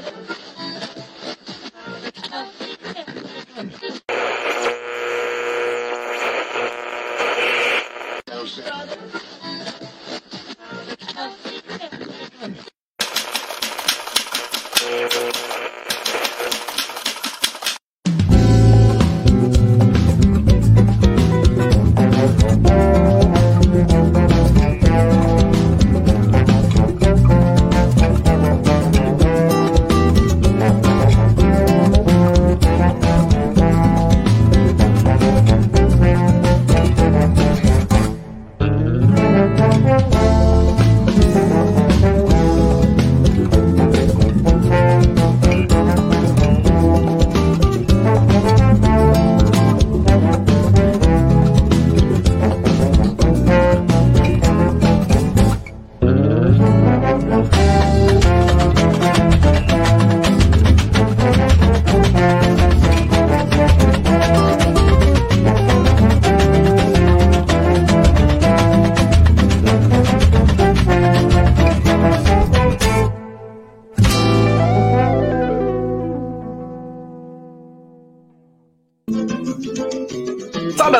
Thank you.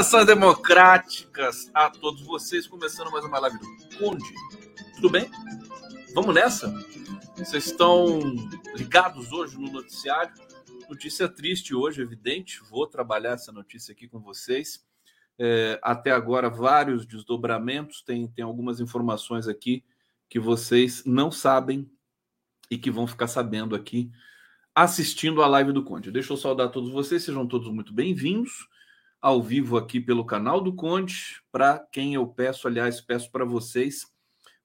Saudações democráticas a todos vocês, começando mais uma live do Conde. Tudo bem? Vamos nessa? Vocês estão ligados hoje no noticiário? Notícia triste hoje, evidente. Vou trabalhar essa notícia aqui com vocês. É, até agora, vários desdobramentos. Tem, tem algumas informações aqui que vocês não sabem e que vão ficar sabendo aqui assistindo a live do Conde. Deixa eu saudar todos vocês, sejam todos muito bem-vindos ao vivo aqui pelo canal do Conde. Para quem eu peço, aliás, peço para vocês,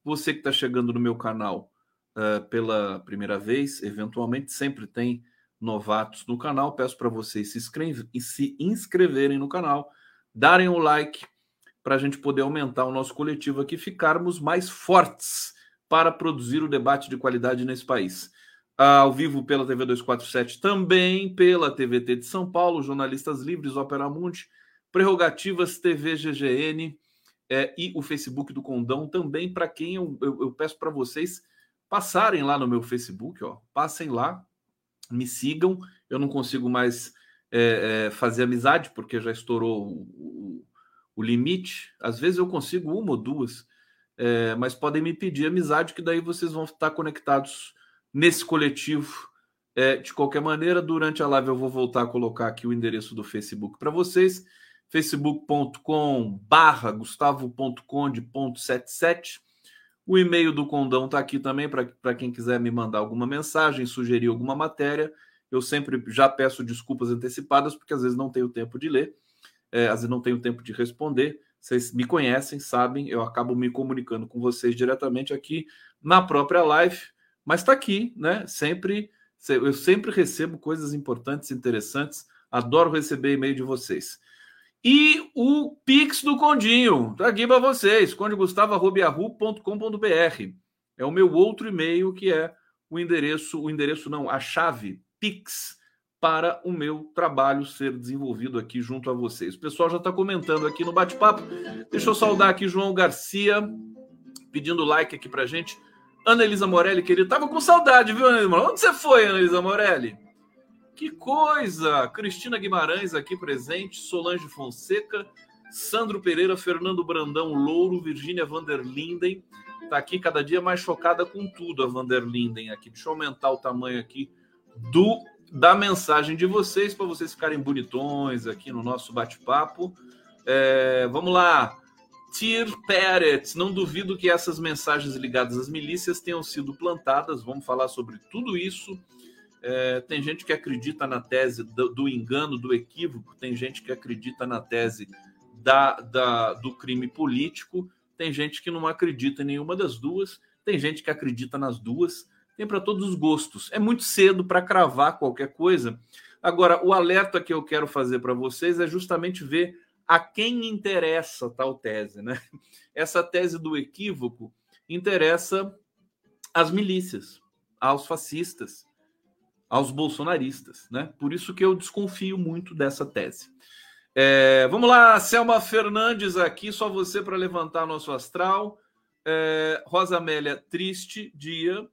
você que está chegando no meu canal uh, pela primeira vez, eventualmente sempre tem novatos no canal, peço para vocês se, inscreve, se inscreverem no canal, darem o um like para a gente poder aumentar o nosso coletivo aqui, ficarmos mais fortes para produzir o debate de qualidade nesse país ao vivo pela TV 247, também pela TVT de São Paulo, Jornalistas Livres, Opera Mundi, Prerrogativas TV GGN é, e o Facebook do Condão também, para quem eu, eu, eu peço para vocês passarem lá no meu Facebook, ó, passem lá, me sigam, eu não consigo mais é, é, fazer amizade, porque já estourou o, o, o, limite, às vezes eu consigo uma ou duas, é, mas podem me pedir amizade, que daí vocês vão estar conectados nesse coletivo. É, de qualquer maneira, durante a live eu vou voltar a colocar aqui o endereço do Facebook para vocês, facebook.com barra gustavo.conde.77. O e-mail do Condão está aqui também para quem quiser me mandar alguma mensagem, sugerir alguma matéria. Eu sempre já peço desculpas antecipadas, porque às vezes não tenho tempo de ler, é, às vezes não tenho tempo de responder. Vocês me conhecem, sabem, eu acabo me comunicando com vocês diretamente aqui na própria live mas está aqui, né? Sempre eu sempre recebo coisas importantes, interessantes. Adoro receber e-mail de vocês. E o Pix do Condinho, está aqui para vocês, condegustavo.com.br. É o meu outro e-mail que é o endereço, o endereço não, a chave Pix para o meu trabalho ser desenvolvido aqui junto a vocês. O pessoal já está comentando aqui no bate-papo. Deixa eu saudar aqui João Garcia, pedindo like aqui para gente. Ana Elisa Morelli, querido, tava com saudade, viu, Ana Morelli? Onde você foi, Ana Elisa Morelli? Que coisa! Cristina Guimarães aqui presente, Solange Fonseca, Sandro Pereira, Fernando Brandão Louro, Virgínia Vanderlinden. Tá aqui cada dia mais chocada com tudo a Vanderlinden aqui. Deixa eu aumentar o tamanho aqui do da mensagem de vocês para vocês ficarem bonitões aqui no nosso bate-papo. É, vamos lá. Tir Peretz, não duvido que essas mensagens ligadas às milícias tenham sido plantadas. Vamos falar sobre tudo isso. É, tem gente que acredita na tese do, do, engano, do equívoco, tem gente que acredita na tese da, da, do crime político, tem gente que não acredita em nenhuma das duas, tem gente que acredita nas duas, tem para todos os gostos. É muito cedo para cravar qualquer coisa. Agora, o alerta que eu quero fazer para vocês é justamente ver a quem interessa tal tese, né? Essa tese do equívoco interessa às milícias, aos fascistas, aos bolsonaristas, né? Por isso que eu desconfio muito dessa tese. É, vamos lá, Selma Fernandes aqui, só você para levantar nosso astral. É, Rosa Amélia, triste dia.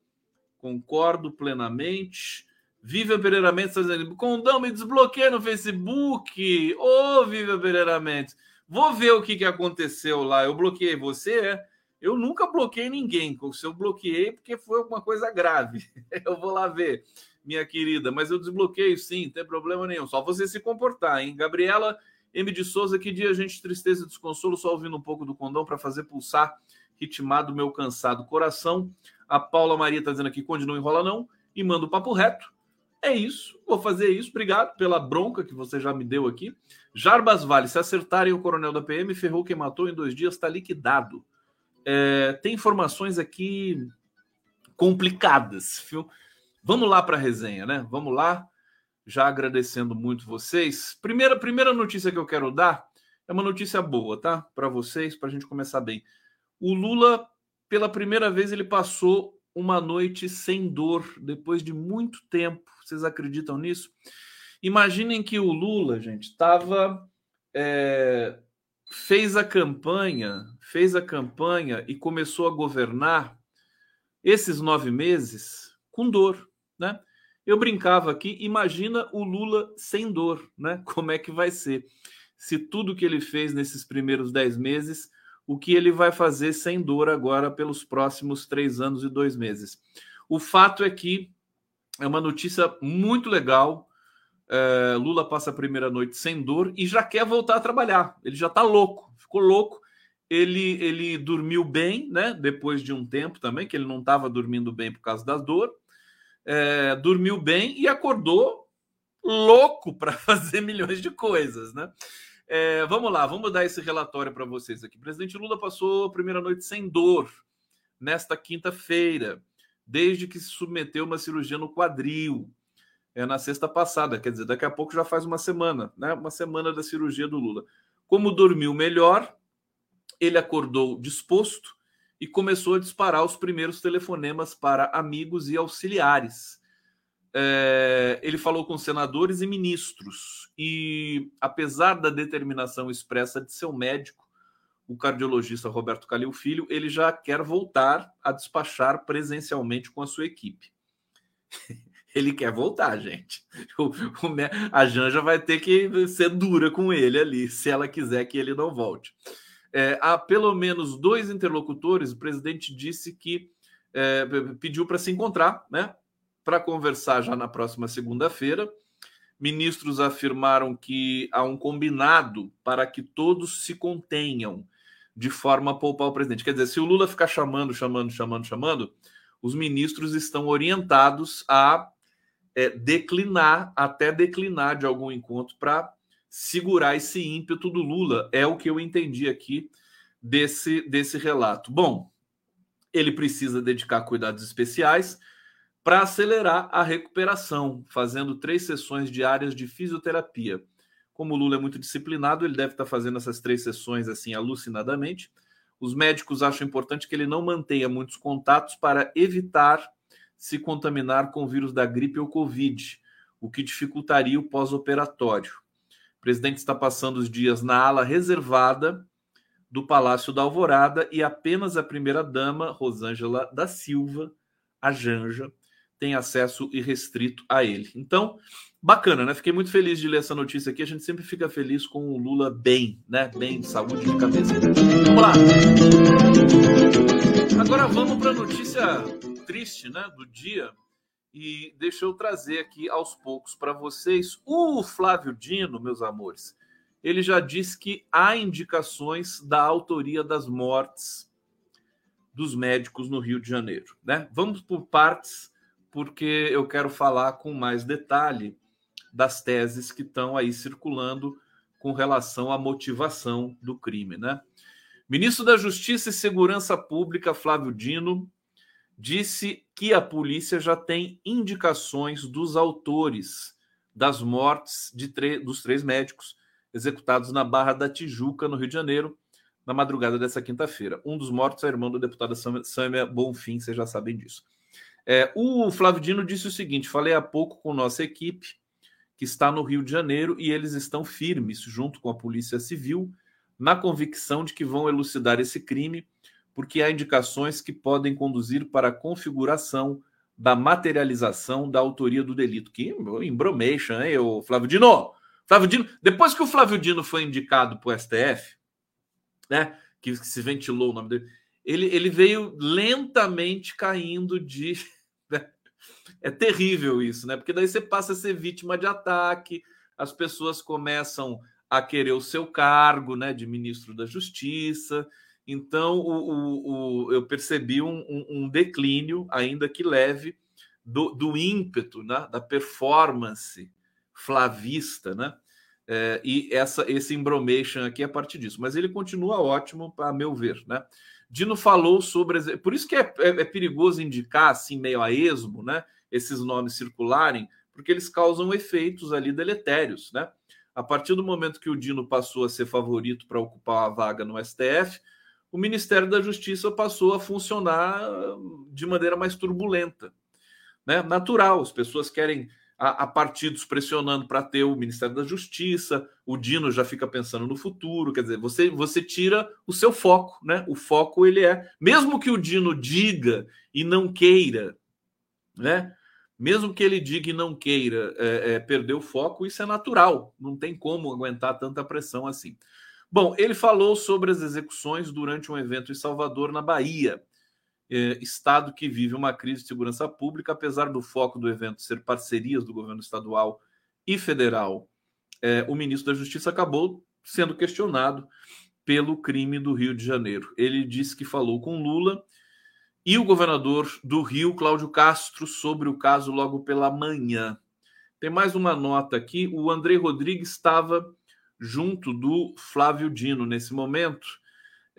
Concordo plenamente. Viva Pereira Mendes está dizendo: Condão, me desbloqueia no Facebook. Ô, oh, Viva Pereira Mendes. Vou ver o que, que aconteceu lá. Eu bloqueei você, é? Eu nunca bloqueei ninguém. Se eu bloqueei, porque foi alguma coisa grave. Eu vou lá ver, minha querida. Mas eu desbloqueio sim, não tem problema nenhum. Só você se comportar, hein? Gabriela M. de Souza, que dia, gente, tristeza e desconsolo, só ouvindo um pouco do condão para fazer pulsar ritmado meu cansado coração. A Paula Maria está dizendo aqui, Conde, não enrola não, e manda o papo reto. É isso, vou fazer isso. Obrigado pela bronca que você já me deu aqui. Jarbas Vale, se acertarem o coronel da PM, ferrou quem matou em dois dias, está liquidado. É, tem informações aqui complicadas, viu? Vamos lá para a resenha, né? Vamos lá, já agradecendo muito vocês. Primeira, primeira notícia que eu quero dar é uma notícia boa, tá? Para vocês, para a gente começar bem. O Lula, pela primeira vez, ele passou uma noite sem dor depois de muito tempo. Vocês acreditam nisso? Imaginem que o Lula, gente, estava é, fez a campanha, fez a campanha e começou a governar esses nove meses com dor, né? Eu brincava aqui, imagina o Lula sem dor, né? Como é que vai ser? Se tudo que ele fez nesses primeiros dez meses, o que ele vai fazer sem dor agora pelos próximos três anos e dois meses? O fato é que é uma notícia muito legal, é, Lula passa a primeira noite sem dor e já quer voltar a trabalhar. Ele já está louco, ficou louco. Ele, ele dormiu bem, né? Depois de um tempo também, que ele não estava dormindo bem por causa da dor. É, dormiu bem e acordou louco para fazer milhões de coisas, né? É, vamos lá, vamos dar esse relatório para vocês aqui. O presidente Lula passou a primeira noite sem dor nesta quinta-feira, desde que se submeteu a uma cirurgia no quadril é, na sexta passada, quer dizer, daqui a pouco já faz uma semana, né? Uma semana da cirurgia do Lula. Como dormiu melhor, ele acordou disposto e começou a disparar os primeiros telefonemas para amigos e auxiliares. É, ele falou com senadores e ministros, e apesar da determinação expressa de seu médico, o cardiologista Roberto Calil Filho, ele já quer voltar a despachar presencialmente com a sua equipe. ele quer voltar, gente. O, o, a Janja vai ter que ser dura com ele ali, se ela quiser que ele não volte. É, há pelo menos dois interlocutores, o presidente disse que é, pediu para se encontrar, né? Para conversar já na próxima segunda-feira. Ministros afirmaram que há um combinado para que todos se contenham de forma a poupar o presidente. Quer dizer, se o Lula ficar chamando, chamando, chamando, chamando, os ministros estão orientados a é, declinar, até declinar de algum encontro para segurar esse ímpeto do Lula. É o que eu entendi aqui desse, desse relato. Bom, ele precisa dedicar cuidados especiais para acelerar a recuperação, fazendo três sessões diárias de fisioterapia. Como o Lula é muito disciplinado, ele deve estar fazendo essas três sessões assim alucinadamente. Os médicos acham importante que ele não mantenha muitos contatos para evitar se contaminar com o vírus da gripe ou Covid, o que dificultaria o pós-operatório. O presidente está passando os dias na ala reservada do Palácio da Alvorada e apenas a primeira-dama, Rosângela da Silva, a Janja, tem acesso irrestrito a ele. Então, bacana, né? Fiquei muito feliz de ler essa notícia aqui. A gente sempre fica feliz com o Lula bem, né? Bem, saúde de cabeça. Vamos lá. Agora vamos para a notícia triste, né, do dia. E deixa eu trazer aqui aos poucos para vocês o Flávio Dino, meus amores. Ele já disse que há indicações da autoria das mortes dos médicos no Rio de Janeiro, né? Vamos por partes, porque eu quero falar com mais detalhe das teses que estão aí circulando com relação à motivação do crime, né? Ministro da Justiça e Segurança Pública, Flávio Dino, disse que a polícia já tem indicações dos autores das mortes de dos três médicos executados na Barra da Tijuca, no Rio de Janeiro, na madrugada dessa quinta-feira. Um dos mortos é irmão do deputado Sâmia Bonfim, vocês já sabem disso. É, o Flávio Dino disse o seguinte: falei há pouco com nossa equipe, que está no Rio de Janeiro, e eles estão firmes, junto com a Polícia Civil, na convicção de que vão elucidar esse crime, porque há indicações que podem conduzir para a configuração da materialização da autoria do delito. Que embromation, hein, o Flávio Dino? Flávio Dino, depois que o Flávio Dino foi indicado para o STF, né, que, que, se ventilou o nome dele, ele, ele veio lentamente caindo de. Né? É terrível isso, né? Porque daí você passa a ser vítima de ataque, as pessoas começam a querer o seu cargo, né, de ministro da Justiça. Então, o, o, o eu percebi um, um, um, declínio, ainda que leve, do, do ímpeto, né, da performance flavista, né? É, e essa, esse embromation aqui é a partir disso. Mas ele continua ótimo, a meu ver, né? Dino falou sobre. Por isso que é, é, é perigoso indicar, assim, meio a esmo, né? Esses nomes circularem, porque eles causam efeitos ali deletérios, né? A partir do momento que o Dino passou a ser favorito para ocupar a vaga no STF, o Ministério da Justiça passou a funcionar de maneira mais turbulenta. Né? Natural, as pessoas querem a, a partidos pressionando para ter o Ministério da Justiça, o Dino já fica pensando no futuro, quer dizer, você, você tira o seu foco, né? O foco ele é, mesmo que o Dino diga e não queira, né? Mesmo que ele diga e não queira é, é, perder o foco, isso é natural, não tem como aguentar tanta pressão assim. Bom, ele falou sobre as execuções durante um evento em Salvador, na Bahia, é, estado que vive uma crise de segurança pública, apesar do foco do evento ser parcerias do governo estadual e federal. É, o ministro da Justiça acabou sendo questionado pelo crime do Rio de Janeiro. Ele disse que falou com Lula e o governador do Rio, Cláudio Castro, sobre o caso logo pela manhã. Tem mais uma nota aqui: o André Rodrigues estava junto do Flávio Dino nesse momento.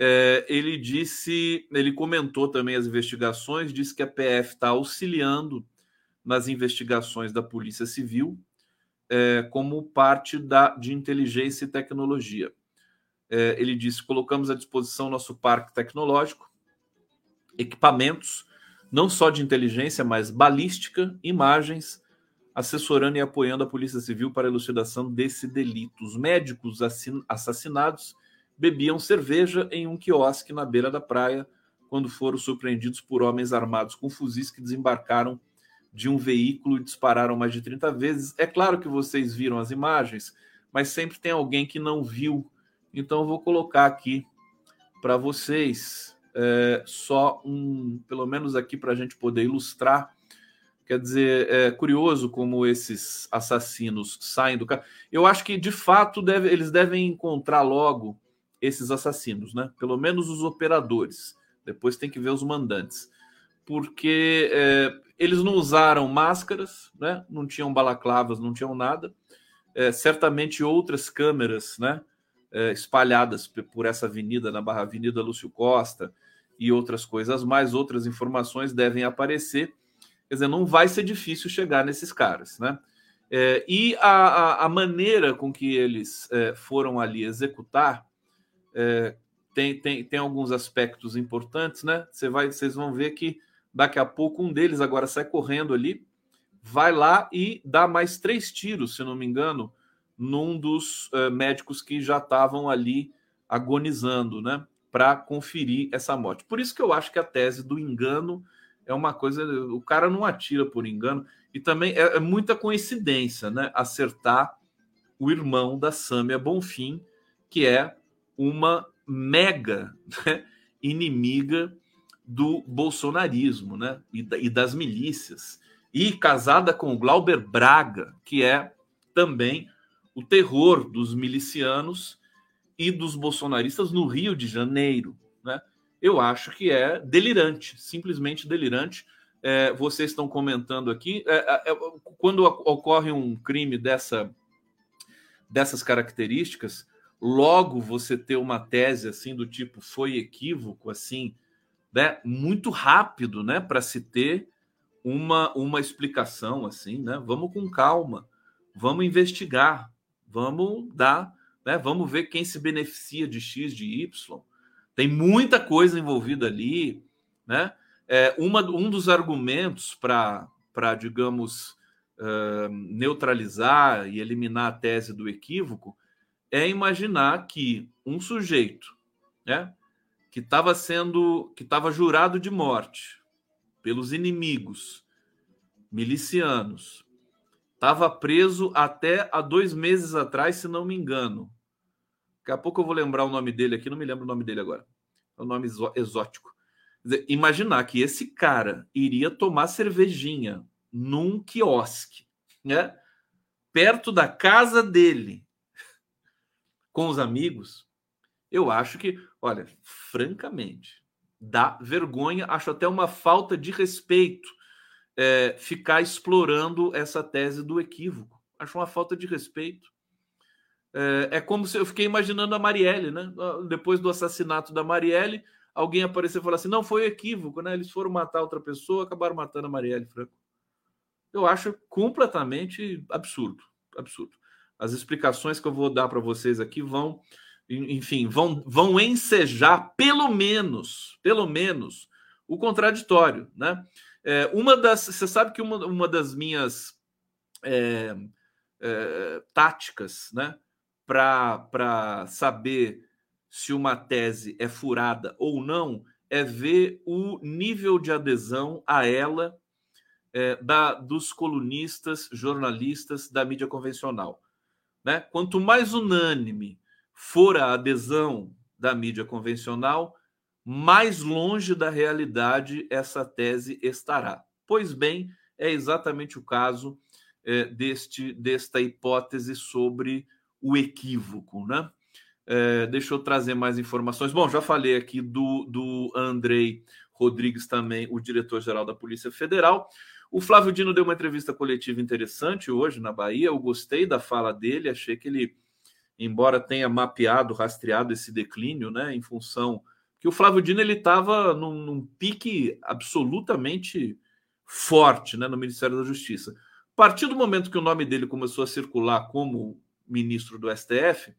É, ele disse, ele comentou também as investigações, disse que a PF está auxiliando nas investigações da Polícia Civil é, como parte da, de inteligência e tecnologia. É, ele disse: colocamos à disposição nosso parque tecnológico, equipamentos, não só de inteligência, mas balística, imagens, assessorando e apoiando a Polícia Civil para a elucidação desse delito. Os médicos assassinados bebiam cerveja em um quiosque na beira da praia quando foram surpreendidos por homens armados com fuzis que desembarcaram de um veículo e dispararam mais de 30 vezes. É claro que vocês viram as imagens, mas sempre tem alguém que não viu. Então eu vou colocar aqui para vocês é, só um, pelo menos aqui para a gente poder ilustrar Quer dizer, é curioso como esses assassinos saem do carro. Eu acho que, de fato, deve, eles devem encontrar logo esses assassinos, né? Pelo menos os operadores. Depois tem que ver os mandantes. Porque é, eles não usaram máscaras, né? Não tinham balaclavas, não tinham nada. É, certamente outras câmeras, né? É, espalhadas por essa avenida, na Barra Avenida Lúcio Costa e outras coisas mais, outras informações devem aparecer Quer dizer, não vai ser difícil chegar nesses caras, né? É, e a, a, a, maneira com que eles é, foram ali executar é, tem, tem, tem alguns aspectos importantes, né? Você vai, vocês vão ver que daqui a pouco um deles agora sai correndo ali, vai lá e dá mais três tiros, se não me engano, num dos uh, médicos que já estavam ali agonizando, né? Para conferir essa morte. Por isso que eu acho que a tese do engano é uma coisa. O cara não atira por engano. E também é, é muita coincidência, né? Acertar o irmão da Sâmia Bonfim, que é uma mega né, inimiga do bolsonarismo né, e, e, das milícias, e casada com Glauber Braga, que é também o terror dos milicianos e dos bolsonaristas no Rio de Janeiro. Né? eu acho que é delirante, simplesmente delirante. É, vocês estão comentando aqui, é, é, é quando ocorre um crime dessa, dessas características, logo você ter uma tese assim do tipo foi equívoco, assim, né, muito rápido, né, para se ter uma, uma explicação assim, né? Vamos com calma, vamos investigar, vamos dar, né, vamos ver quem se beneficia de X, de Y. Tem muita coisa envolvida ali, né? É, uma, um dos argumentos para, digamos, uh, neutralizar e eliminar a tese do equívoco é imaginar que um sujeito, né, que estava sendo, que estava jurado de morte pelos inimigos milicianos. Estava preso até há dois meses atrás, se não me engano. Daqui a pouco eu vou lembrar o nome dele aqui, não me lembro o nome dele agora. É um nome exótico. Dizer, imaginar que esse cara iria tomar cervejinha num quiosque, né? Perto da casa dele, com os amigos, eu acho que, olha, francamente, dá vergonha, acho até uma falta de respeito é, ficar explorando essa tese do equívoco. Acho uma falta de respeito. É, é, como se eu fiquei imaginando a Marielle, né? Depois do assassinato da Marielle, alguém apareceu e falou assim: não, foi equívoco, né? Eles foram matar outra pessoa, acabaram matando a Marielle Franco. Eu acho completamente absurdo. Absurdo. As explicações que eu vou dar para vocês aqui vão enfim, vão, vão ensejar pelo menos, pelo menos, o contraditório, né? É, uma das, você sabe que uma, uma das minhas é, é, táticas, né, para saber se uma tese é furada ou não, é ver o nível de adesão a ela é, da, dos colunistas, jornalistas da mídia convencional. Né? Quanto mais unânime for a adesão da mídia convencional, mais longe da realidade essa tese estará. Pois bem, é exatamente o caso é, deste, desta hipótese sobre o equívoco. Né? É, deixa eu trazer mais informações. Bom, já falei aqui do, do Andrei Rodrigues, também o diretor-geral da Polícia Federal. O Flávio Dino deu uma entrevista coletiva interessante hoje na Bahia. Eu gostei da fala dele, achei que ele embora tenha mapeado, rastreado esse declínio, né, em função que o Flávio Dino ele estava num, num, pique absolutamente forte, né, no Ministério da Justiça. A partir do momento que o nome dele começou a circular como ministro do STF,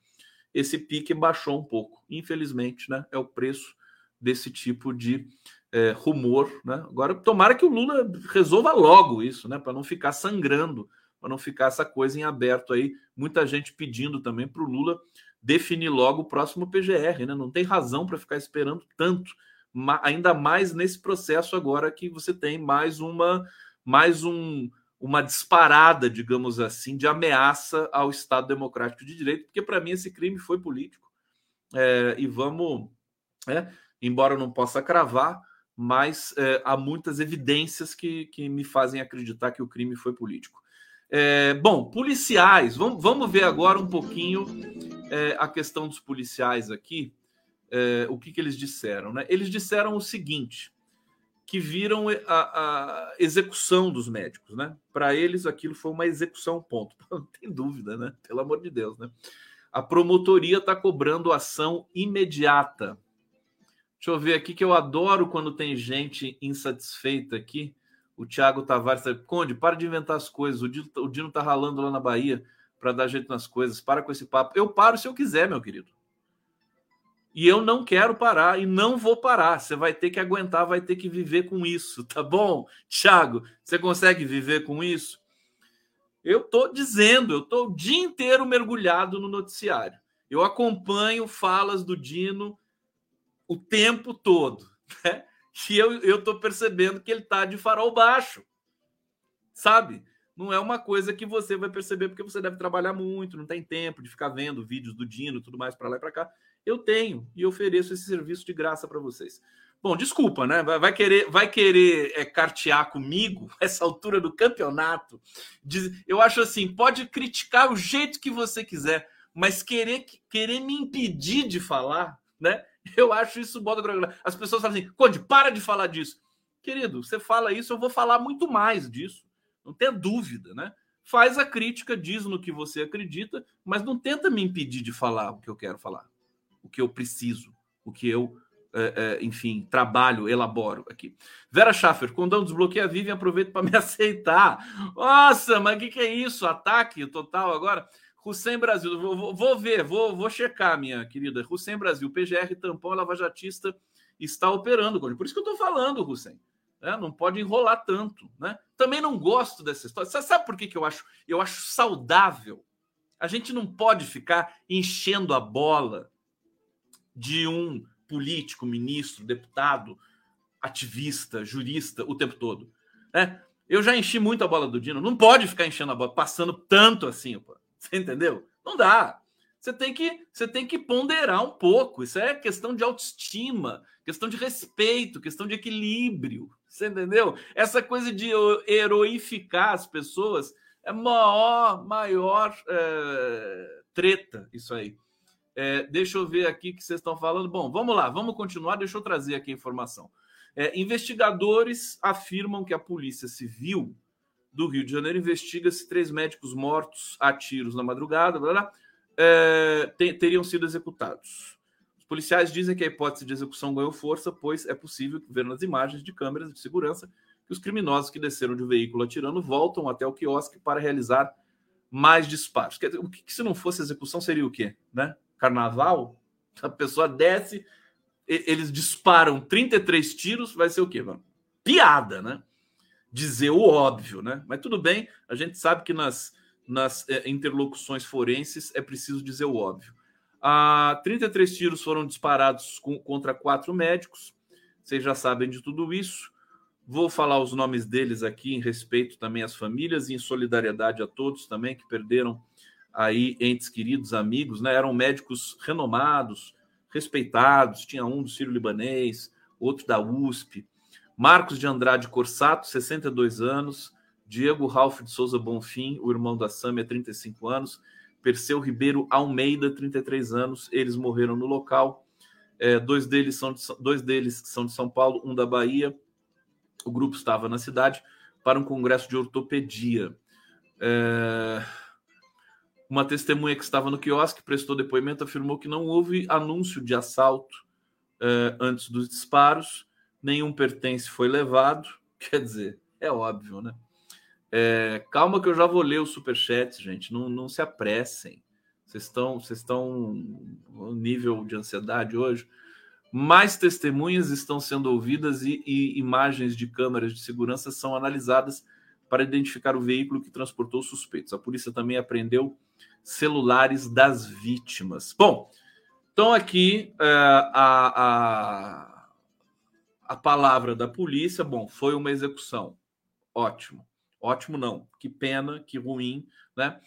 esse pique baixou um pouco. Infelizmente, né, é o preço desse tipo de é, rumor, né? Agora, tomara que o Lula resolva logo isso, né, para não ficar sangrando para não ficar essa coisa em aberto aí. Muita gente pedindo também para o Lula definir logo o próximo PGR, né? Não tem razão para ficar esperando tanto, ainda mais nesse processo agora que você tem mais uma mais um uma disparada, digamos assim, de ameaça ao Estado Democrático de Direito, porque para mim esse crime foi político. É, e vamos, é, embora eu não possa cravar, mas é, há muitas evidências que, que me fazem acreditar que o crime foi político. É, bom, policiais, vamos, vamos ver agora um pouquinho é, a questão dos policiais aqui, é, o que, que eles disseram. Né? Eles disseram o seguinte: que viram a, a execução dos médicos, né? Para eles aquilo foi uma execução, ponto. Não tem dúvida, né? Pelo amor de Deus, né? A promotoria está cobrando ação imediata. Deixa eu ver aqui que eu adoro quando tem gente insatisfeita aqui o Thiago Tavares, Conde, para de inventar as coisas. O Dino, o Dino tá ralando lá na Bahia para dar jeito nas coisas. Para com esse papo. Eu paro se eu quiser, meu querido. E eu não quero parar e não vou parar. Você vai ter que aguentar, vai ter que viver com isso, tá bom? Thiago, você consegue viver com isso? Eu tô dizendo, eu tô o dia inteiro mergulhado no noticiário. Eu acompanho falas do Dino o tempo todo, né? que eu, eu tô percebendo que ele tá de farol baixo. Sabe? Não é uma coisa que você vai perceber porque você deve trabalhar muito, não tem tempo de ficar vendo vídeos do Dino tudo mais para lá e para cá. Eu tenho e ofereço esse serviço de graça para vocês. Bom, desculpa, né? Vai, vai querer, vai querer é, cartear comigo essa altura do campeonato? Diz, eu acho assim, pode criticar o jeito que você quiser, mas querer, querer me impedir de falar, né? Eu acho isso bota As pessoas falam assim, Conde, para de falar disso. Querido, você fala isso, eu vou falar muito mais disso. Não tenha dúvida, né? Faz a crítica, diz no que você acredita, mas não tenta me impedir de falar o que eu quero falar, o que eu preciso, o que eu, é, é, enfim, trabalho, elaboro aqui. Vera Schaffer, quando eu desbloqueio a Vivian, aproveito para me aceitar. Nossa, mas o que, que é isso? Ataque total agora? Hussein Brasil, vou, vou, ver, vou, vou checar, minha querida. Hussein Brasil, PGR Tampão Lava Jatista está operando. Por isso que eu estou falando, Hussein. É, não pode enrolar tanto. Né? Também não gosto dessa história. Sabe por que, que eu acho? Eu acho saudável. A gente não pode ficar enchendo a bola de um político, ministro, deputado, ativista, jurista o tempo todo. É, Eu já enchi muito a bola do Dino. Não pode ficar enchendo a bola, passando tanto assim, pô. Você entendeu? Não dá. Você tem que, você tem que ponderar um pouco. Isso é questão de autoestima, questão de respeito, questão de equilíbrio. Você entendeu? Essa coisa de heroificar as pessoas é maior, maior é, treta isso aí. É, deixa eu ver aqui que vocês estão falando. Bom, vamos lá, vamos continuar. Deixa eu trazer aqui a informação. É, investigadores afirmam que a Polícia Civil do Rio de Janeiro investiga se três médicos mortos a tiros na madrugada blá, blá, é, teriam sido executados. Os policiais dizem que a hipótese de execução ganhou força, pois é possível ver nas imagens de câmeras de segurança que os criminosos que desceram de um veículo atirando voltam até o quiosque para realizar mais disparos. Dizer, o que, se não fosse execução seria o quê? Né? Carnaval? A pessoa desce, eles disparam 33 tiros, vai ser o quê, mano? Piada, né? Dizer o óbvio, né? Mas tudo bem, a gente sabe que nas, nas é, interlocuções forenses é preciso dizer o óbvio. Ah, 33 tiros foram disparados com, contra quatro médicos, vocês já sabem de tudo isso. Vou falar os nomes deles aqui em respeito também às famílias e em solidariedade a todos também que perderam aí entes queridos, amigos, né? Eram médicos renomados, respeitados. Tinha um do Ciro Libanês, outro da USP. Marcos de Andrade Corsato, 62 anos. Diego Ralph de Souza Bonfim, o irmão da Sâmia, 35 anos. Perseu Ribeiro Almeida, 33 anos. Eles morreram no local. É, dois, deles são de, dois deles são de São Paulo, um da Bahia. O grupo estava na cidade para um congresso de ortopedia. É... Uma testemunha que estava no quiosque prestou depoimento afirmou que não houve anúncio de assalto é, antes dos disparos, nenhum pertence foi levado. Quer dizer, é óbvio, né? É, calma que eu já vou ler o superchat, gente. Não, não se apressem. Vocês estão, vocês estão no nível de ansiedade hoje. Mais testemunhas estão sendo ouvidas e, e imagens de câmeras de segurança são analisadas para identificar o veículo que transportou suspeitos. A polícia também apreendeu celulares das vítimas. Bom, então aqui é, a, a, a palavra da polícia, bom, foi uma execução. Ótimo. Ótimo não. Que pena, que ruim, né?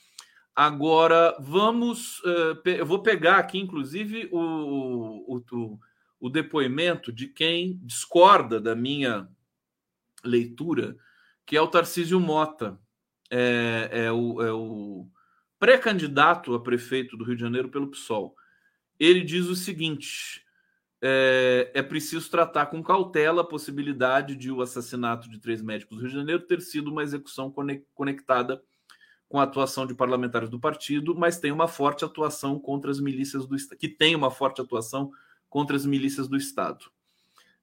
Agora vamos. Uh, eu vou pegar aqui, inclusive, o, o, o, o, depoimento de quem discorda da minha leitura, que é o Tarcísio Mota. É, é o, é o pré-candidato a prefeito do Rio de Janeiro pelo PSOL. Ele diz o seguinte: é, é, preciso tratar com cautela a possibilidade de o assassinato de três médicos do Rio de Janeiro ter sido uma execução conectada com a atuação de parlamentares do partido, mas tem uma forte atuação contra as milícias do Estado, que tem uma forte atuação contra as milícias do Estado.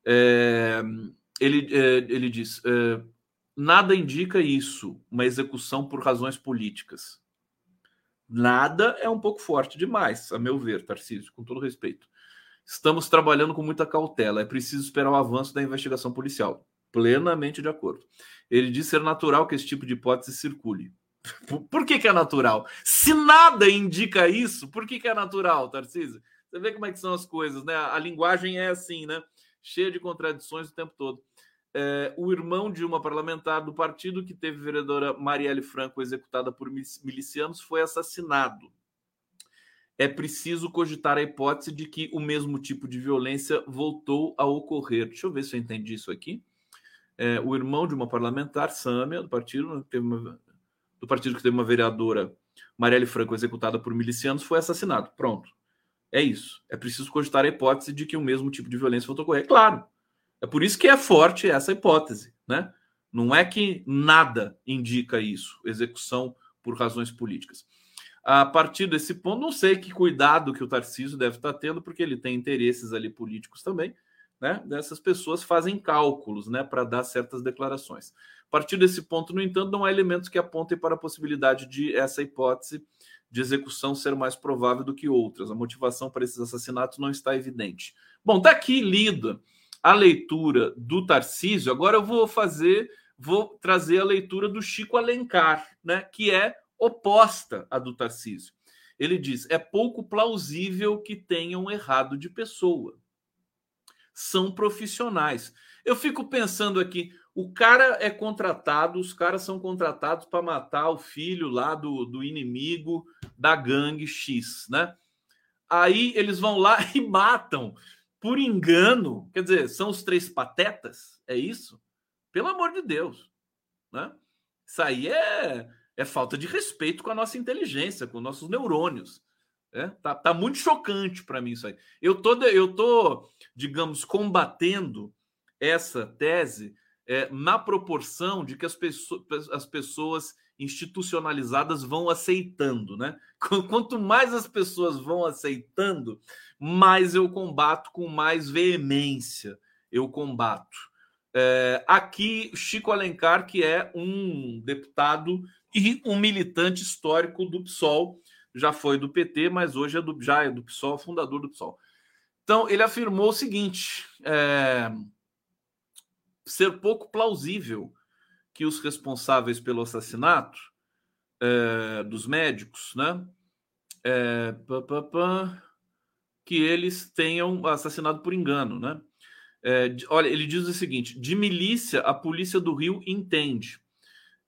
É, ele, é, ele diz: é, nada indica isso, uma execução por razões políticas. Nada é um pouco forte demais, a meu ver, Tarcísio, com todo respeito. Estamos trabalhando com muita cautela, é preciso esperar o avanço da investigação policial. Plenamente de acordo. Ele diz ser natural que esse tipo de hipótese circule. Por que, que é natural? Se nada indica isso, por que, que é natural, Tarcísio? Você vê como é que são as coisas, né? A linguagem é assim, né? Cheia de contradições o tempo todo é, o irmão de uma parlamentar do partido que teve vereadora Marielle Franco executada por milicianos foi assassinado. É preciso cogitar a hipótese de que o mesmo tipo de violência voltou a ocorrer. Deixa eu ver se eu entendi isso aqui. É, o irmão de uma parlamentar, Sâmia, do partido, teve uma, do partido que teve uma vereadora Marielle Franco executada por milicianos, foi assassinado. Pronto. É isso. É preciso cogitar a hipótese de que o mesmo tipo de violência voltou a ocorrer. Claro, é por isso que é forte essa hipótese, né? Não é que nada indica isso, execução por razões políticas. A partir desse ponto, não sei que cuidado que o Tarcísio deve estar tendo, porque ele tem interesses ali políticos também, né? Dessas pessoas fazem cálculos, né, para dar certas declarações. A partir desse ponto, no entanto, não há elementos que apontem para a possibilidade de essa hipótese de execução ser mais provável do que outras. A motivação para esses assassinatos não está evidente. Bom, está aqui lido a leitura do Tarcísio, agora eu vou fazer, vou trazer a leitura do Chico Alencar, né, que é oposta à do Tarcísio. Ele diz: é pouco plausível que tenham errado de pessoa. São profissionais. Eu fico pensando aqui, O cara é contratado, os caras são contratados para matar o filho lá do, do inimigo da gangue X, né? Aí eles vão lá e matam por engano. Quer dizer, são os três patetas? É isso? Pelo amor de Deus, né? Isso aí é, é falta de respeito com a nossa inteligência, com nossos neurônios. É, tá, tá muito chocante para mim isso aí. Eu tô, eu tô, digamos, combatendo essa tese é, na proporção de que as, pessoas, as pessoas institucionalizadas vão aceitando, né? Quanto mais as pessoas vão aceitando, mais eu combato com mais veemência. Eu combato. É, aqui, Chico Alencar, que é um deputado e um militante histórico do PSOL, já foi do PT, mas hoje é do, já é do PSOL, fundador do PSOL. Então, ele afirmou o seguinte: é, ser pouco plausível que os responsáveis pelo assassinato é, dos médicos, né, é, pá, pá, pá, que eles tenham assassinado por engano, né? É, olha, ele diz o seguinte: de milícia, a polícia do Rio entende.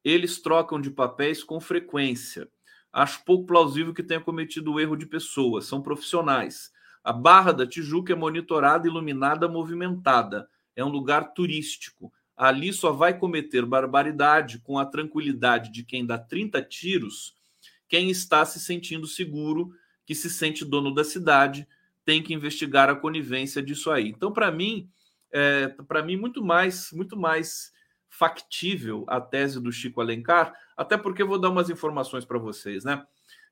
Eles trocam de papéis com frequência. Acho pouco plausível que tenha cometido o erro de pessoas, são profissionais. A Barra da Tijuca é monitorada, iluminada, movimentada. É um lugar turístico. Ali só vai cometer barbaridade com a tranquilidade de quem dá 30 tiros, quem está se sentindo seguro, que se sente dono da cidade, tem que investigar a conivência disso aí. Então, para mim, é, para mim muito mais, muito mais factível a tese do Chico Alencar, até porque vou dar umas informações para vocês, né?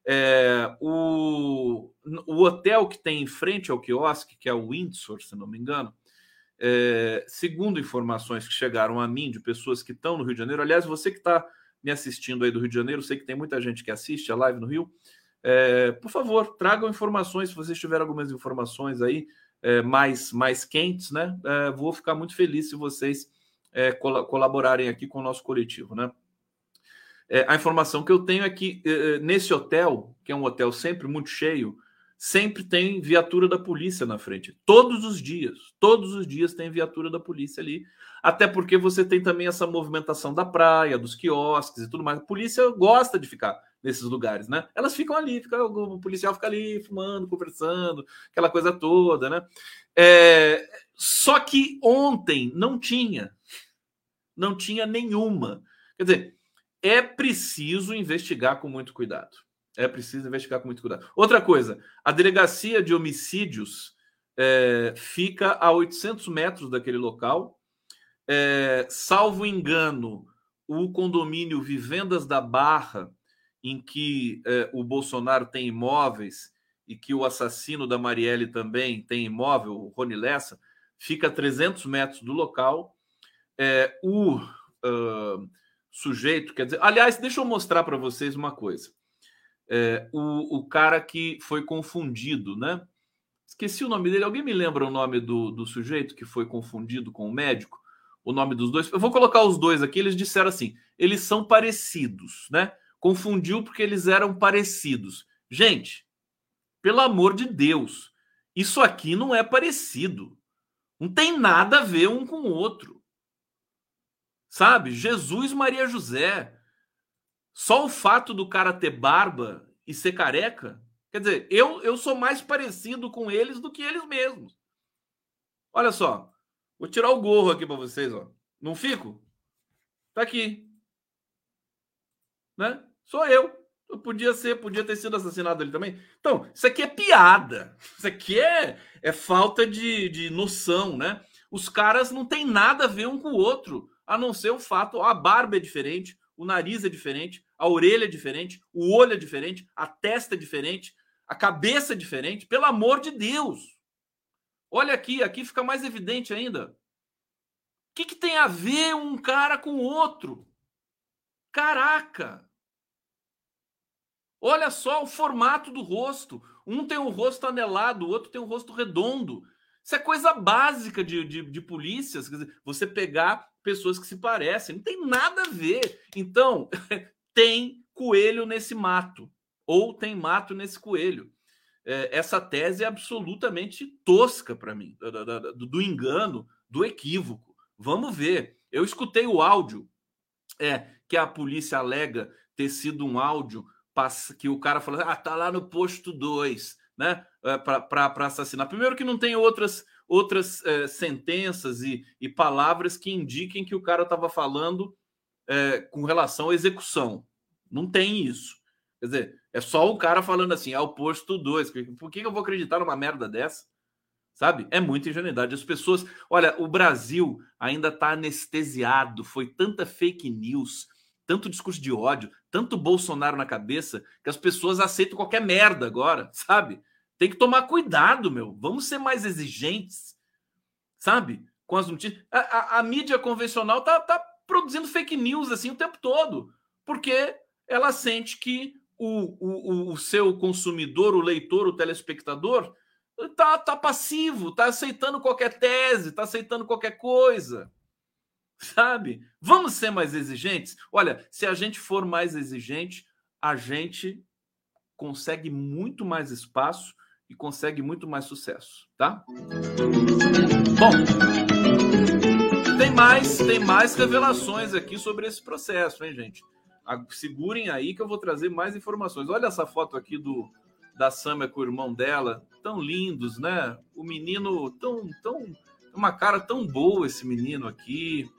É, o, o hotel que tem em frente ao quiosque, que é o Windsor, se não me engano, é, segundo informações que chegaram a mim de pessoas que estão no Rio de Janeiro, aliás, você que está me assistindo aí do Rio de Janeiro, sei que tem muita gente que assiste a live no Rio, é, por favor, tragam informações, se vocês tiverem algumas informações aí é, mais, mais quentes, né? É, vou ficar muito feliz se vocês é, col colaborarem aqui com o nosso coletivo, né? A informação que eu tenho é que nesse hotel, que é um hotel sempre muito cheio, sempre tem viatura da polícia na frente. Todos os dias, todos os dias tem viatura da polícia ali. Até porque você tem também essa movimentação da praia, dos quiosques e tudo mais. A polícia gosta de ficar nesses lugares, né? Elas ficam ali, fica, o policial fica ali fumando, conversando, aquela coisa toda, né? É, só que ontem não tinha, não tinha nenhuma. Quer dizer, é preciso investigar com muito cuidado. É preciso investigar com muito cuidado. Outra coisa, a delegacia de homicídios é, fica a 800 metros daquele local. É, salvo engano, o condomínio Vivendas da Barra, em que é, o Bolsonaro tem imóveis e que o assassino da Marielle também tem imóvel, o Rony Lessa, fica a 300 metros do local. É, o uh, sujeito, quer dizer, aliás, deixa eu mostrar para vocês uma coisa. É, o, o cara que foi confundido, né? Esqueci o nome dele. Alguém me lembra o nome do, do sujeito que foi confundido com o médico? O nome dos dois? Eu vou colocar os dois aqui. Eles disseram assim: eles são parecidos, né? Confundiu porque eles eram parecidos. Gente, pelo amor de Deus, isso aqui não é parecido. Não tem nada a ver um com o outro. Sabe? Jesus Maria José. Só o fato do cara ter barba e ser careca. Quer dizer, eu, eu sou mais parecido com eles do que eles mesmos. Olha só. Vou tirar o gorro aqui para vocês, ó. Não fico? Tá aqui. Né? Sou eu. eu. Podia ser, podia ter sido assassinado ali também. Então, isso aqui é piada. Isso aqui é, é falta de, de noção, né? Os caras não têm nada a ver um com o outro, a não ser o fato, a barba é diferente, o nariz é diferente, a orelha é diferente, o olho é diferente, a testa é diferente, a cabeça é diferente. Pelo amor de Deus! Olha aqui, aqui fica mais evidente ainda. O que, que tem a ver um cara com o outro? Caraca! Olha só o formato do rosto. Um tem o rosto anelado, o outro tem o rosto redondo. Isso é coisa básica de, de, de polícias. Dizer, você pegar pessoas que se parecem. Não tem nada a ver. Então, tem coelho nesse mato. Ou tem mato nesse coelho. É, essa tese é absolutamente tosca para mim, do, do, do engano, do equívoco. Vamos ver. Eu escutei o áudio é, que a polícia alega ter sido um áudio que o cara falou: ah, tá lá no posto 2, né? É, para assassinar. Primeiro, que não tem outras outras é, sentenças e, e, palavras que indiquem que o cara estava falando é, com relação à execução. Não tem isso. Quer dizer, é só o cara falando assim, é o posto 2. Por que eu vou acreditar numa merda dessa? Sabe? É muita ingenuidade. As pessoas. Olha, o Brasil ainda está anestesiado. Foi tanta fake news, tanto discurso de ódio, tanto Bolsonaro na cabeça, que as pessoas aceitam qualquer merda agora, sabe? Tem que tomar cuidado, meu. Vamos ser mais exigentes, sabe? Com as notícias. A, a, a mídia convencional tá, tá produzindo fake news assim o tempo todo, porque ela sente que o, o, o seu consumidor, o leitor, o telespectador, tá, tá passivo, tá aceitando qualquer tese, tá aceitando qualquer coisa. Sabe? Vamos ser mais exigentes? Olha, se a gente for mais exigente, a gente consegue muito mais espaço e consegue muito mais sucesso, tá? Bom, tem mais, tem mais revelações aqui sobre esse processo, hein, gente? Segurem aí que eu vou trazer mais informações. Olha essa foto aqui do da Samia com o irmão dela, tão lindos, né? O menino tão tão uma cara tão boa esse menino aqui.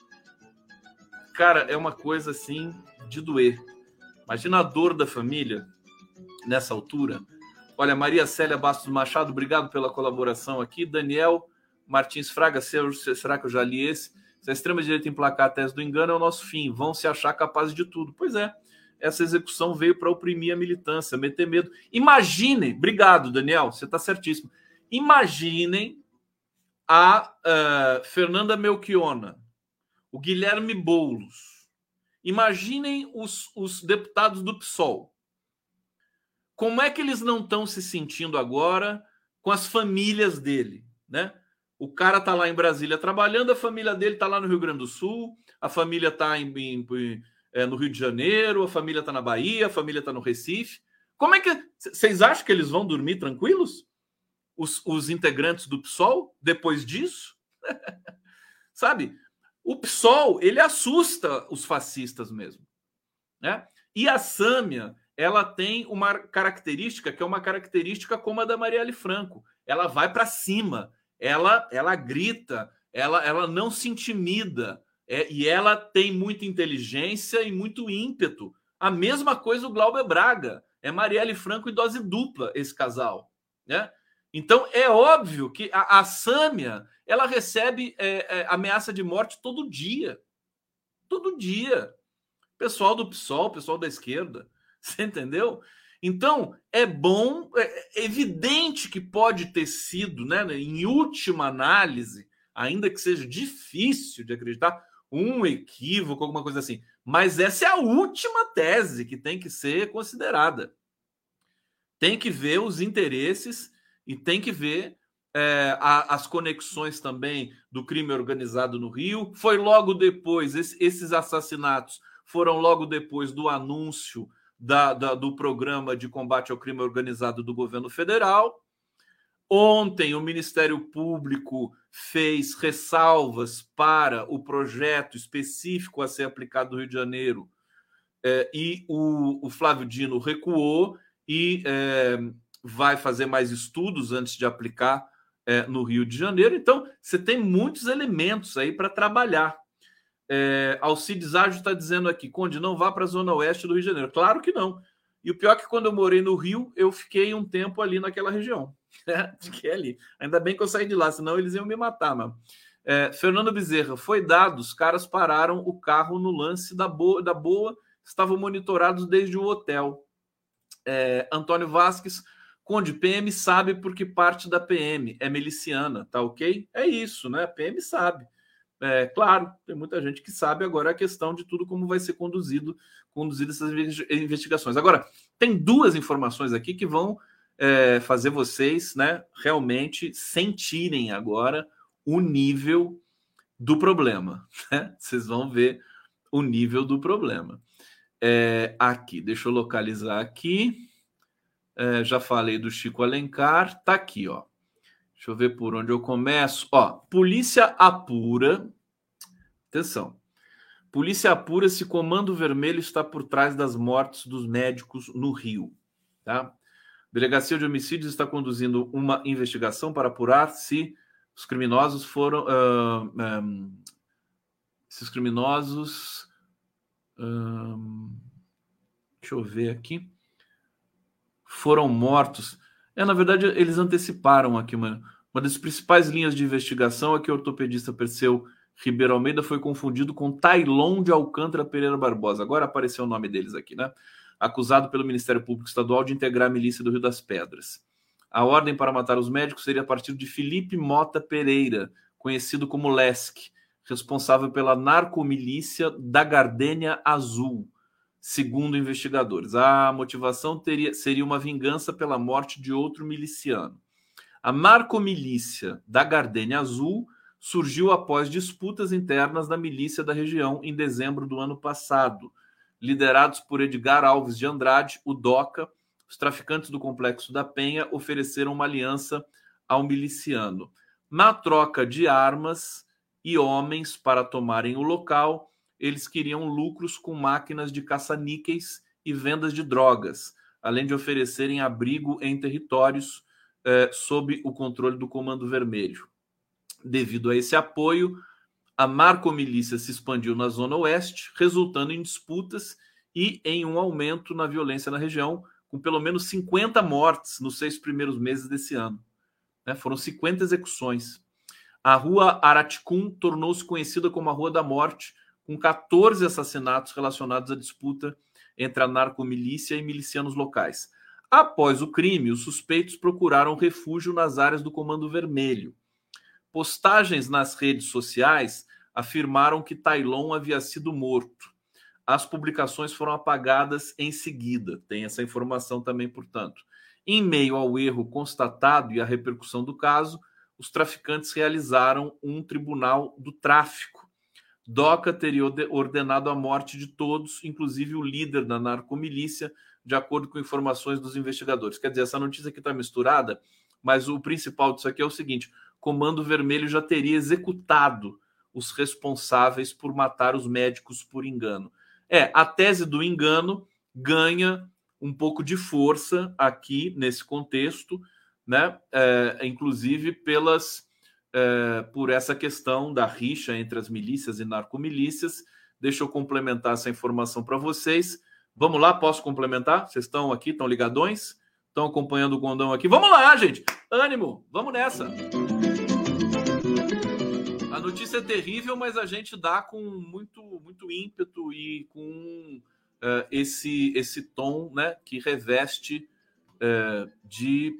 Cara, é uma coisa assim de doer. Imagina a dor da família nessa altura. Olha, Maria Célia Bastos Machado, obrigado pela colaboração aqui. Daniel Martins Fraga, será que eu já li esse? Se a extrema-direita emplacar a tese do engano, é o nosso fim. Vão se achar capazes de tudo. Pois é, essa execução veio para oprimir a militância, meter medo. Imaginem, obrigado, Daniel, você está certíssimo. Imaginem a uh, Fernanda Melchiona, o Guilherme Boulos. Imaginem os, os deputados do PSOL como é que eles não estão se sentindo agora com as famílias dele, né? O cara tá lá em Brasília trabalhando, a família dele tá lá no Rio Grande do Sul, a família tá em, em, é, no Rio de Janeiro, a família tá na Bahia, a família tá no Recife. Como é que vocês acham que eles vão dormir tranquilos? Os, os integrantes do PSOL depois disso? Sabe? O PSOL, ele assusta os fascistas mesmo, né? E a Sâmia, ela tem uma característica que é uma característica como a da Marielle Franco. Ela vai para cima, ela ela grita, ela, ela não se intimida, é, e ela tem muita inteligência e muito ímpeto. A mesma coisa o Glauber Braga. É Marielle Franco e dose dupla esse casal. Né? Então é óbvio que a, a Sâmia ela recebe é, é, ameaça de morte todo dia. Todo dia. Pessoal do PSOL, pessoal da esquerda. Você entendeu? Então, é bom, é evidente que pode ter sido, né, em última análise, ainda que seja difícil de acreditar, um equívoco, alguma coisa assim. Mas essa é a última tese que tem que ser considerada. Tem que ver os interesses e tem que ver é, a, as conexões também do crime organizado no Rio. Foi logo depois, esse, esses assassinatos foram logo depois do anúncio da, da, do programa de combate ao crime organizado do governo federal. Ontem, o Ministério Público fez ressalvas para o projeto específico a ser aplicado no Rio de Janeiro é, e o, o, Flávio Dino recuou e é, vai fazer mais estudos antes de aplicar é, no Rio de Janeiro. Então, você tem muitos elementos aí para trabalhar. É, Alcides Ágio está dizendo aqui, Conde, não vá para a zona oeste do Rio de Janeiro. Claro que não. E o pior é que quando eu morei no Rio, eu fiquei um tempo ali naquela região. Fiquei ali. Ainda bem que eu saí de lá, senão eles iam me matar, mano. É, Fernando Bezerra, foi dado, os caras pararam o carro no lance da boa, da boa estavam monitorados desde o hotel. É, Antônio Vasques, Conde, PM sabe porque parte da PM é miliciana, tá ok? É isso, né? PM sabe. É, claro, tem muita gente que sabe agora a questão de tudo como vai ser conduzido, conduzido essas investigações. Agora, tem duas informações aqui que vão é, fazer vocês né, realmente sentirem agora o nível do problema. Né? Vocês vão ver o nível do problema. É, aqui, deixa eu localizar aqui. É, já falei do Chico Alencar, tá aqui, ó. Deixa eu ver por onde eu começo. Ó, polícia apura. Atenção. Polícia apura se Comando Vermelho está por trás das mortes dos médicos no Rio. Tá? Delegacia de Homicídios está conduzindo uma investigação para apurar se os criminosos foram. Uh, um, se os criminosos. Um, deixa eu ver aqui. Foram mortos. É, na verdade, eles anteciparam aqui uma, uma das principais linhas de investigação é que o ortopedista Perseu Ribeiro Almeida foi confundido com Tailon de Alcântara Pereira Barbosa. Agora apareceu o nome deles aqui, né? Acusado pelo Ministério Público Estadual de integrar a milícia do Rio das Pedras. A ordem para matar os médicos seria a partir de Felipe Mota Pereira, conhecido como Lesk, responsável pela narcomilícia da Gardênia Azul, segundo investigadores. A motivação teria, seria uma vingança pela morte de outro miliciano. A narcomilícia da Gardênia Azul surgiu após disputas internas da milícia da região em dezembro do ano passado. Liderados por Edgar Alves de Andrade, o DOCA, os traficantes do Complexo da Penha ofereceram uma aliança ao miliciano. Na troca de armas e homens para tomarem o local, eles queriam lucros com máquinas de caça-níqueis e vendas de drogas, além de oferecerem abrigo em territórios eh, sob o controle do Comando Vermelho. Devido a esse apoio, a marcomilícia se expandiu na Zona Oeste, resultando em disputas e em um aumento na violência na região, com pelo menos 50 mortes nos seis primeiros meses desse ano. Né? Foram 50 execuções. A rua Araticum tornou-se conhecida como a Rua da Morte, com 14 assassinatos relacionados à disputa entre a narcomilícia e milicianos locais. Após o crime, os suspeitos procuraram refúgio nas áreas do Comando Vermelho. Postagens nas redes sociais afirmaram que Tailon havia sido morto. As publicações foram apagadas em seguida. Tem essa informação também, portanto. Em meio ao erro constatado e à repercussão do caso, os traficantes realizaram um tribunal do tráfico. Doca teria ordenado a morte de todos, inclusive o líder da narcomilícia, de acordo com informações dos investigadores. Quer dizer, essa notícia aqui está misturada, mas o principal disso aqui é o seguinte: Comando Vermelho já teria executado os responsáveis por matar os médicos por engano. É, a tese do engano ganha um pouco de força aqui nesse contexto, né? É, inclusive pelas é, por essa questão da rixa entre as milícias e narcomilícias. Deixa eu complementar essa informação para vocês. Vamos lá, posso complementar? Vocês estão aqui, estão ligadões? Estão acompanhando o Gondão aqui? Vamos lá, gente! Ânimo! Vamos nessa! A notícia é terrível, mas a gente dá com muito, muito ímpeto e com uh, esse, esse tom né, que reveste uh, de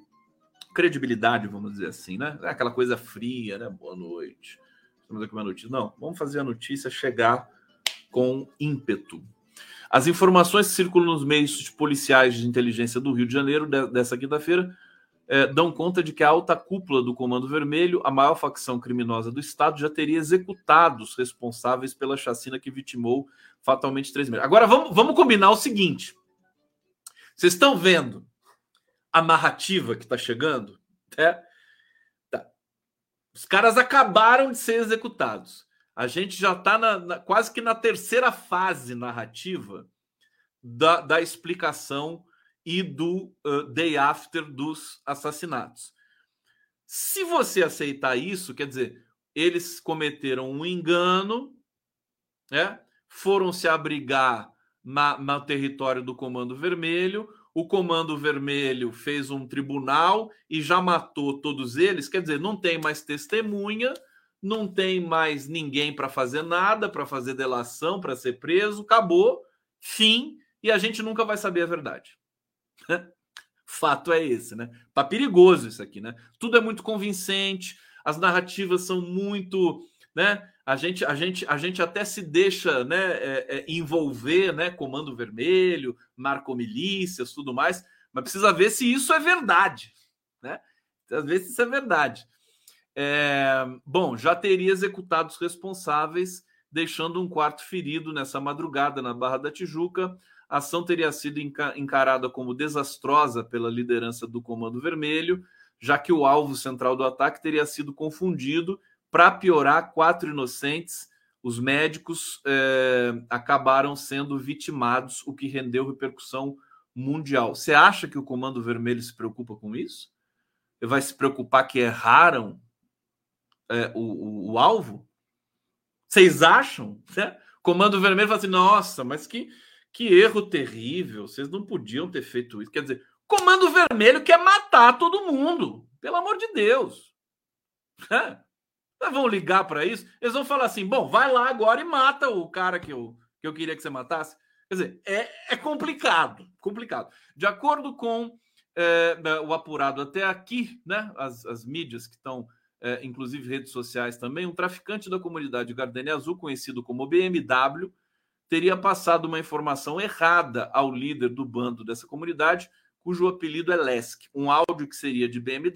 credibilidade, vamos dizer assim, né? É aquela coisa fria, né? Boa noite. Temos aqui uma notícia. Não, vamos fazer a notícia chegar com ímpeto. As informações que circulam nos meios policiais de inteligência do Rio de Janeiro dessa quinta-feira é, dão conta de que a alta cúpula do Comando Vermelho, a maior facção criminosa do Estado, já teria executado os responsáveis pela chacina que vitimou fatalmente três meses. Agora vamos, vamos combinar o seguinte: vocês estão vendo a narrativa que está chegando? É, tá. Os caras acabaram de ser executados. A gente já está quase que na terceira fase narrativa da, da explicação e do uh, day after dos assassinatos. Se você aceitar isso, quer dizer, eles cometeram um engano, né? foram se abrigar na, no território do Comando Vermelho, o Comando Vermelho fez um tribunal e já matou todos eles, quer dizer, não tem mais testemunha, não tem mais ninguém para fazer nada, para fazer delação, para ser preso, acabou, fim, e a gente nunca vai saber a verdade. Fato é esse, né? Tá perigoso isso aqui, né? Tudo é muito convincente, as narrativas são muito, né? A gente, a gente, a gente até se deixa, né, é, é, envolver, né? Comando Vermelho, narcomilícias, tudo mais, mas precisa ver se isso é verdade, né? Precisa ver se isso é verdade. É, bom, já teria executado os responsáveis, deixando um quarto ferido nessa madrugada na Barra da Tijuca a ação teria sido encarada como desastrosa pela liderança do Comando Vermelho, já que o alvo central do ataque teria sido confundido para piorar quatro inocentes os médicos é, acabaram sendo vitimados, o que rendeu repercussão mundial. Você acha que o Comando Vermelho se preocupa com isso? Vai se preocupar que erraram é, o, o, o, alvo? Vocês acham? Né? Comando Vermelho fala assim: nossa, mas que, que erro terrível, vocês não podiam ter feito isso. Quer dizer, Comando Vermelho quer matar todo mundo, pelo amor de Deus. É. Vão ligar para isso? Eles vão falar assim: bom, vai lá agora e mata o cara que eu, que eu queria que você matasse. Quer dizer, é, é complicado, complicado. De acordo com é, o apurado até aqui, né, as, as mídias que estão, é, inclusive redes sociais também, um traficante da comunidade Gardenia Azul, conhecido como BMW, teria passado uma informação errada ao líder do bando dessa comunidade, cujo apelido é Lesk. Um áudio que seria de BMW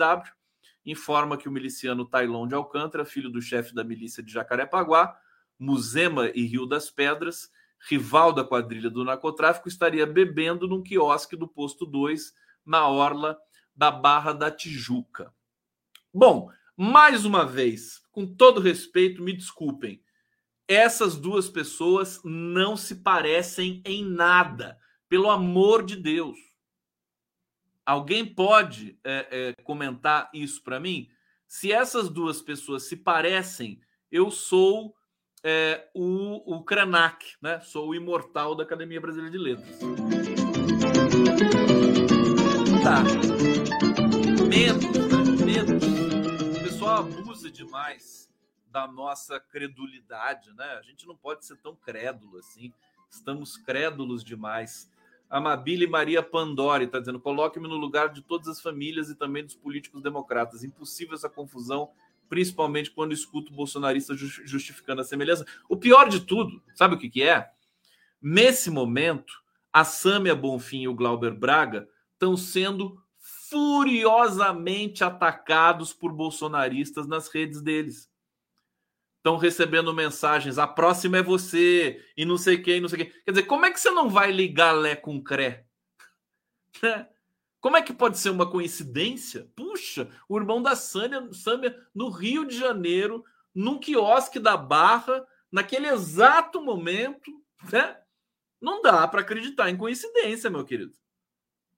informa que o miliciano Tailon de Alcântara, filho do chefe da milícia de Jacarepaguá, Muzema e Rio das Pedras, rival da quadrilha do narcotráfico, estaria bebendo num quiosque do posto 2 na orla da Barra da Tijuca. Bom, mais uma vez, com todo respeito, me desculpem, essas duas pessoas não se parecem em nada, pelo amor de Deus. Alguém pode é, é, comentar isso para mim? Se essas duas pessoas se parecem, eu sou é, o, o Krenak, né? Sou o imortal da Academia Brasileira de Letras. Tá. Medo, medo. O pessoal abusa demais da nossa credulidade, né? A gente não pode ser tão crédulo assim. Estamos crédulos demais. Amabile Maria Pandori está dizendo: coloque-me no lugar de todas as famílias e também dos políticos democratas. Impossível essa confusão, principalmente quando escuto bolsonaristas justificando a semelhança. O pior de tudo, sabe o que, que é? Nesse momento, a Sâmia Bonfim e o Glauber Braga estão sendo furiosamente atacados por bolsonaristas nas redes deles estão recebendo mensagens, a próxima é você, e não sei quem, não sei quem. Quer dizer, como é que você não vai ligar Lé com Cré? Né? Como é que pode ser uma coincidência? Puxa, o irmão da Sânia, Sâmia no Rio de Janeiro, num quiosque da Barra, naquele exato momento, né? Não dá para acreditar em coincidência, meu querido.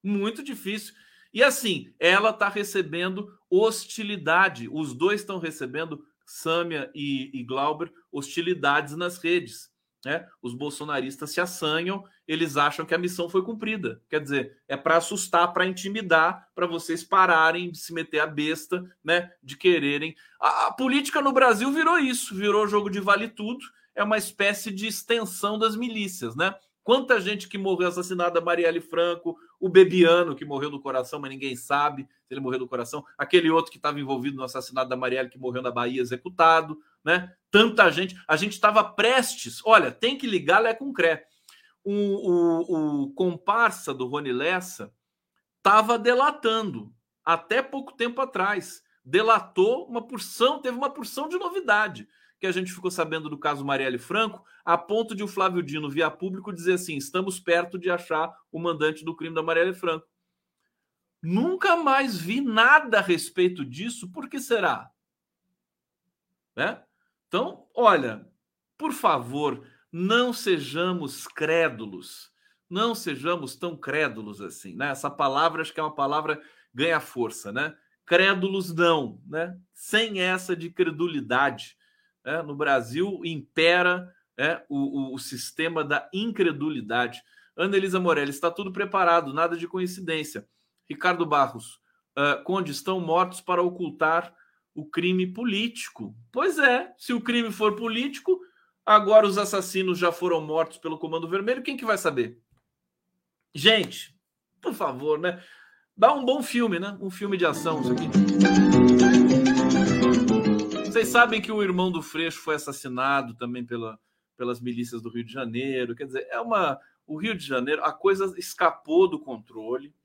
Muito difícil. E assim, ela está recebendo hostilidade. Os dois estão recebendo Sâmia e, e Glauber, hostilidades nas redes. Né? Os bolsonaristas se assanham, eles acham que a missão foi cumprida. Quer dizer, é para assustar, para intimidar, para vocês pararem de se meter a besta, né? De quererem. A, a, política no Brasil virou isso, virou jogo de vale tudo, é uma espécie de extensão das milícias, né? Quanta gente que morreu assassinada, Marielle Franco, o Bebiano, que morreu do coração, mas ninguém sabe se ele morreu do coração, aquele outro que estava envolvido no assassinato da Marielle, que morreu na Bahia, executado, né? Tanta gente. A gente estava prestes, olha, tem que ligar Lé com Cré. O, o, o comparsa do Rony Lessa estava delatando até pouco tempo atrás. Delatou uma porção, teve uma porção de novidade que a gente ficou sabendo do caso Marielle Franco, a ponto de o Flávio Dino, via público, dizer assim: estamos perto de achar o mandante do crime da Marielle Franco. Nunca mais vi nada a respeito disso, por que será? Né? Então, olha, por favor, não sejamos crédulos, não sejamos tão crédulos assim, né? Essa palavra acho que é uma palavra ganha força, né? Crédulos não, né? Sem essa de credulidade, é, no Brasil impera é, o, o, sistema da incredulidade. Ana Elisa Morelli, está tudo preparado, nada de coincidência. Ricardo Barros, uh, Conde, estão mortos para ocultar o crime político. Pois é, se o crime for político, agora os assassinos já foram mortos pelo Comando Vermelho, quem que vai saber? Gente, por favor, né? Dá um bom filme, né? Um filme de ação, isso aqui. Vocês sabem que o irmão do Freixo foi assassinado também pela, pelas milícias do Rio de Janeiro. Quer dizer, é uma. O Rio de Janeiro, a coisa escapou do controle.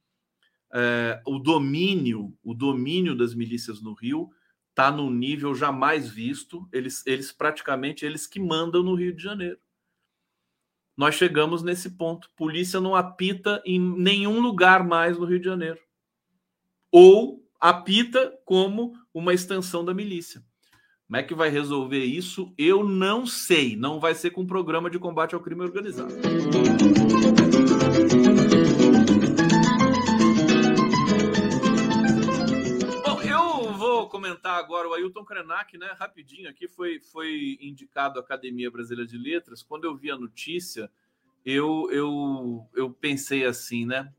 É, o domínio, o domínio das milícias no Rio está num nível jamais visto. Eles, eles praticamente eles que mandam no Rio de Janeiro. Nós chegamos nesse ponto. Polícia não apita em nenhum lugar mais no Rio de Janeiro. Ou apita como uma extensão da milícia. Como é que vai resolver isso? Eu não sei. Não vai ser com programa de combate ao crime organizado. Bom, eu vou comentar agora o Ailton Krenak, né? Rapidinho aqui foi, foi indicado à Academia Brasileira de Letras. Quando eu vi a notícia, eu, eu, eu pensei assim, né?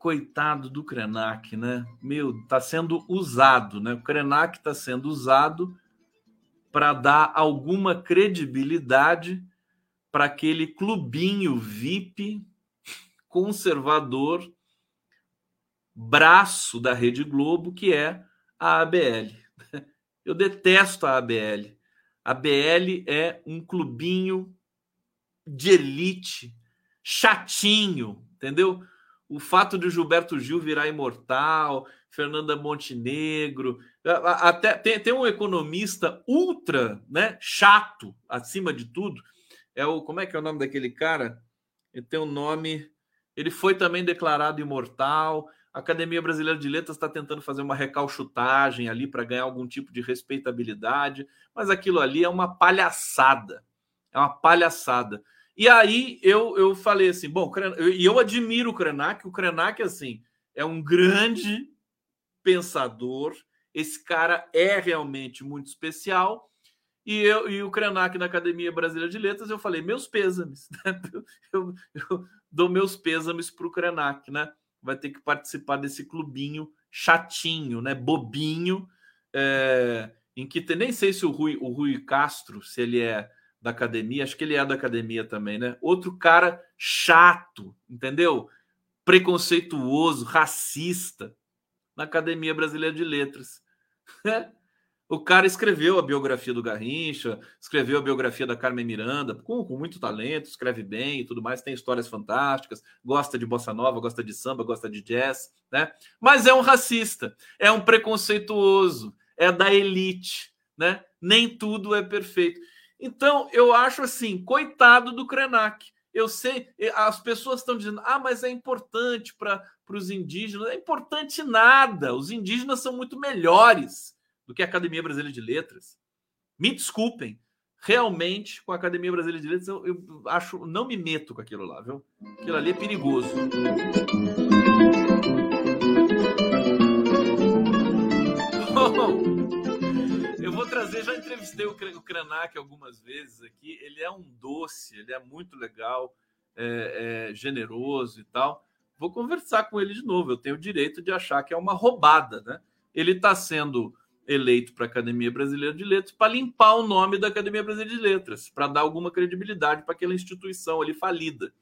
Coitado do Krenak, né? Meu, tá sendo usado, né? O Krenak está sendo usado para dar alguma credibilidade para aquele clubinho VIP conservador braço da Rede Globo que é a ABL. Eu detesto a ABL. A ABL é um clubinho de elite, chatinho, entendeu? O fato de Gilberto Gil virar imortal, Fernanda Montenegro, até tem, tem um economista ultra, né, chato, acima de tudo, é o como é que é o nome daquele cara? Ele tem um nome, ele foi também declarado imortal. A Academia Brasileira de Letras está tentando fazer uma recalchutagem ali para ganhar algum tipo de respeitabilidade, mas aquilo ali é uma palhaçada. É uma palhaçada. E aí eu, eu falei assim, bom, e eu admiro o Krenak, o Krenak, assim, é um grande pensador, esse cara é realmente muito especial, e, eu, e o Krenak na Academia Brasileira de Letras, eu falei, meus pêsames, né? eu, eu, dou meus pêsames para o Krenak, né? Vai ter que participar desse clubinho chatinho, né? Bobinho, é, em que tem, nem sei se o Rui, o Rui Castro, se ele é da academia, acho que ele é da academia também, né? Outro cara chato, entendeu? Preconceituoso, racista, na Academia Brasileira de Letras. o cara escreveu a biografia do Garrincha, escreveu a biografia da Carmen Miranda, com, com muito talento, escreve bem e tudo mais, tem histórias fantásticas, gosta de bossa nova, gosta de samba, gosta de jazz, né? Mas é um racista, é um preconceituoso, é da elite, né? Nem tudo é perfeito. Então, eu acho assim, coitado do Krenak. Eu sei, as pessoas estão dizendo, ah, mas é importante para os indígenas. É importante nada. Os indígenas são muito melhores do que a Academia Brasileira de Letras. Me desculpem. Realmente, com a Academia Brasileira de Letras, eu, eu acho, não me meto com aquilo lá, viu? Aquilo ali é perigoso. Já entrevistei o Krenak algumas vezes aqui. Ele é um doce, ele é muito legal, é, é generoso e tal. Vou conversar com ele de novo. Eu tenho o direito de achar que é uma roubada, né? Ele está sendo eleito para a Academia Brasileira de Letras para limpar o nome da Academia Brasileira de Letras, para dar alguma credibilidade para aquela instituição ali falida,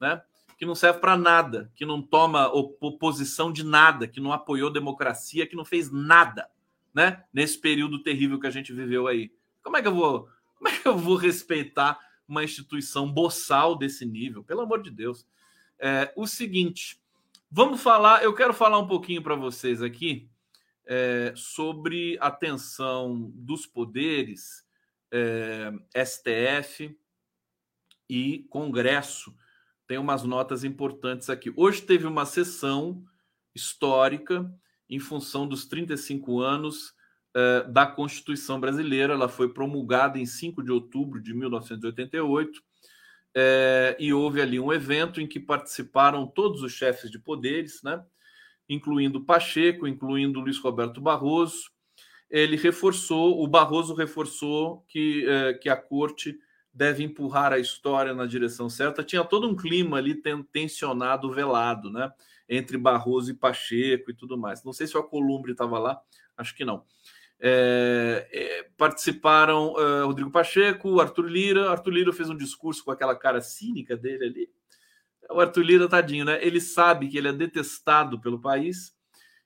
né? Que não serve para nada, que não toma oposição de nada, que não apoiou democracia, que não fez nada né? Nesse período terrível que a gente viveu aí. Como é que eu vou, como é que eu vou respeitar uma instituição boçal desse nível? Pelo amor de Deus. É, o seguinte, vamos falar. Eu quero falar um pouquinho para vocês aqui é, sobre a tensão dos poderes, é, STF e Congresso. Tem umas notas importantes aqui. Hoje teve uma sessão histórica em função dos 35 anos uh, da Constituição Brasileira. Ela foi promulgada em 5 de outubro de 1988 uh, eh, e houve ali um evento em que participaram todos os chefes de poderes, né? incluindo Pacheco, incluindo Luiz Roberto Barroso. Ele reforçou, o Barroso reforçou que, uh, que a corte deve empurrar a história na direção certa. Tinha todo um clima ali tensionado, velado, né? Entre Barroso e Pacheco e tudo mais. Não sei se o Alcolumbre estava lá, acho que não. É, é, participaram uh, Rodrigo Pacheco, Arthur Lira. Arthur Lira fez um discurso com aquela cara cínica dele ali. O Arthur Lira, tadinho, né? Ele sabe que ele é detestado pelo país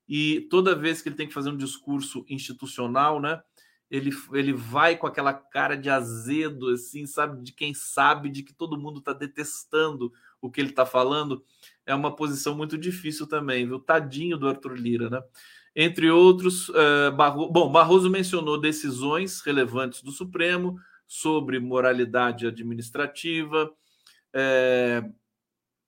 e toda vez que ele tem que fazer um discurso institucional, né? Ele, ele vai com aquela cara de azedo, assim, sabe? De quem sabe de que todo mundo está detestando o que ele está falando é uma posição muito difícil também, viu? Tadinho do Arthur Lira, né? Entre outros, uh, Barro... bom, Barroso mencionou decisões relevantes do Supremo sobre moralidade administrativa, é,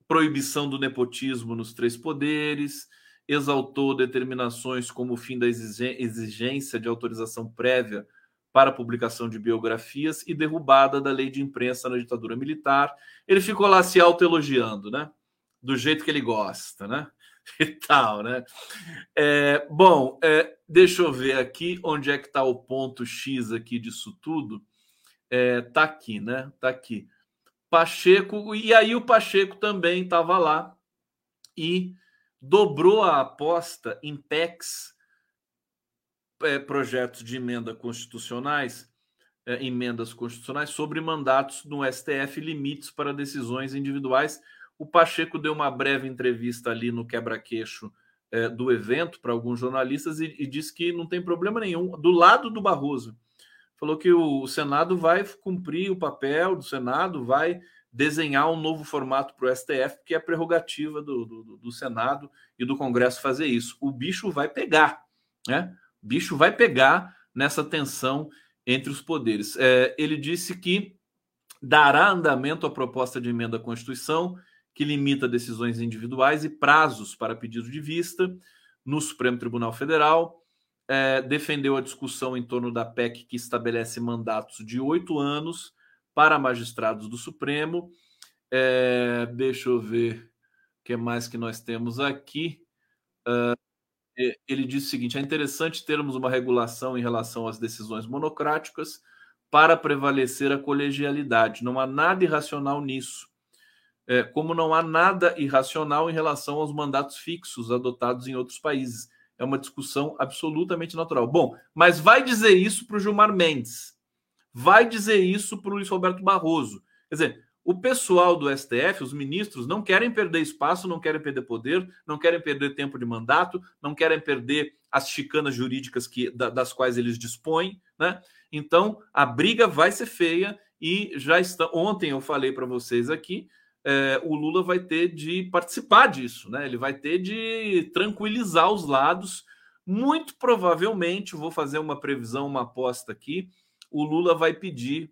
proibição do nepotismo nos três poderes exaltou determinações como o fim da exigência de autorização prévia para publicação de biografias e derrubada da lei de imprensa na ditadura militar. Ele ficou lá se autoelogiando, né? Do jeito que ele gosta, né? E tal, né? É, bom, é, deixa eu ver aqui onde é que está o ponto X aqui disso tudo. É, tá aqui, né? Tá aqui. Pacheco, e aí o Pacheco também estava lá e dobrou a aposta em PECs, é, projetos de emenda constitucionais, é, emendas constitucionais sobre mandatos no STF, limites para decisões individuais. O Pacheco deu uma breve entrevista ali no quebra-queixo é, do evento para alguns jornalistas e, e disse que não tem problema nenhum, do lado do Barroso. Falou que o Senado vai cumprir o papel do Senado, vai desenhar um novo formato para o STF, que é prerrogativa do, do, do, Senado e do Congresso fazer isso. O bicho vai pegar, né? O bicho vai pegar nessa tensão entre os poderes. É, ele disse que dará andamento à proposta de emenda à Constituição, que limita decisões individuais e prazos para pedido de vista no Supremo Tribunal Federal. É, defendeu a discussão em torno da PEC que estabelece mandatos de oito anos para magistrados do Supremo. É, deixa eu ver o que mais que nós temos aqui. Uh, ele diz o seguinte: é interessante termos uma regulação em relação às decisões monocráticas para prevalecer a colegialidade. Não há nada irracional nisso. É, como não há nada irracional em relação aos mandatos fixos adotados em outros países. É uma discussão absolutamente natural. Bom, mas vai dizer isso para o Gilmar Mendes vai dizer isso para o Luiz Roberto Barroso. Quer dizer, o pessoal do STF, os ministros, não querem perder espaço, não querem perder poder, não querem perder tempo de mandato, não querem perder as chicanas jurídicas que, das quais eles dispõem, né? Então a briga vai ser feia e já está. Ontem eu falei para vocês aqui, é, o Lula vai ter de participar disso, né? Ele vai ter de tranquilizar os lados. Muito provavelmente, vou fazer uma previsão, uma aposta aqui o Lula vai pedir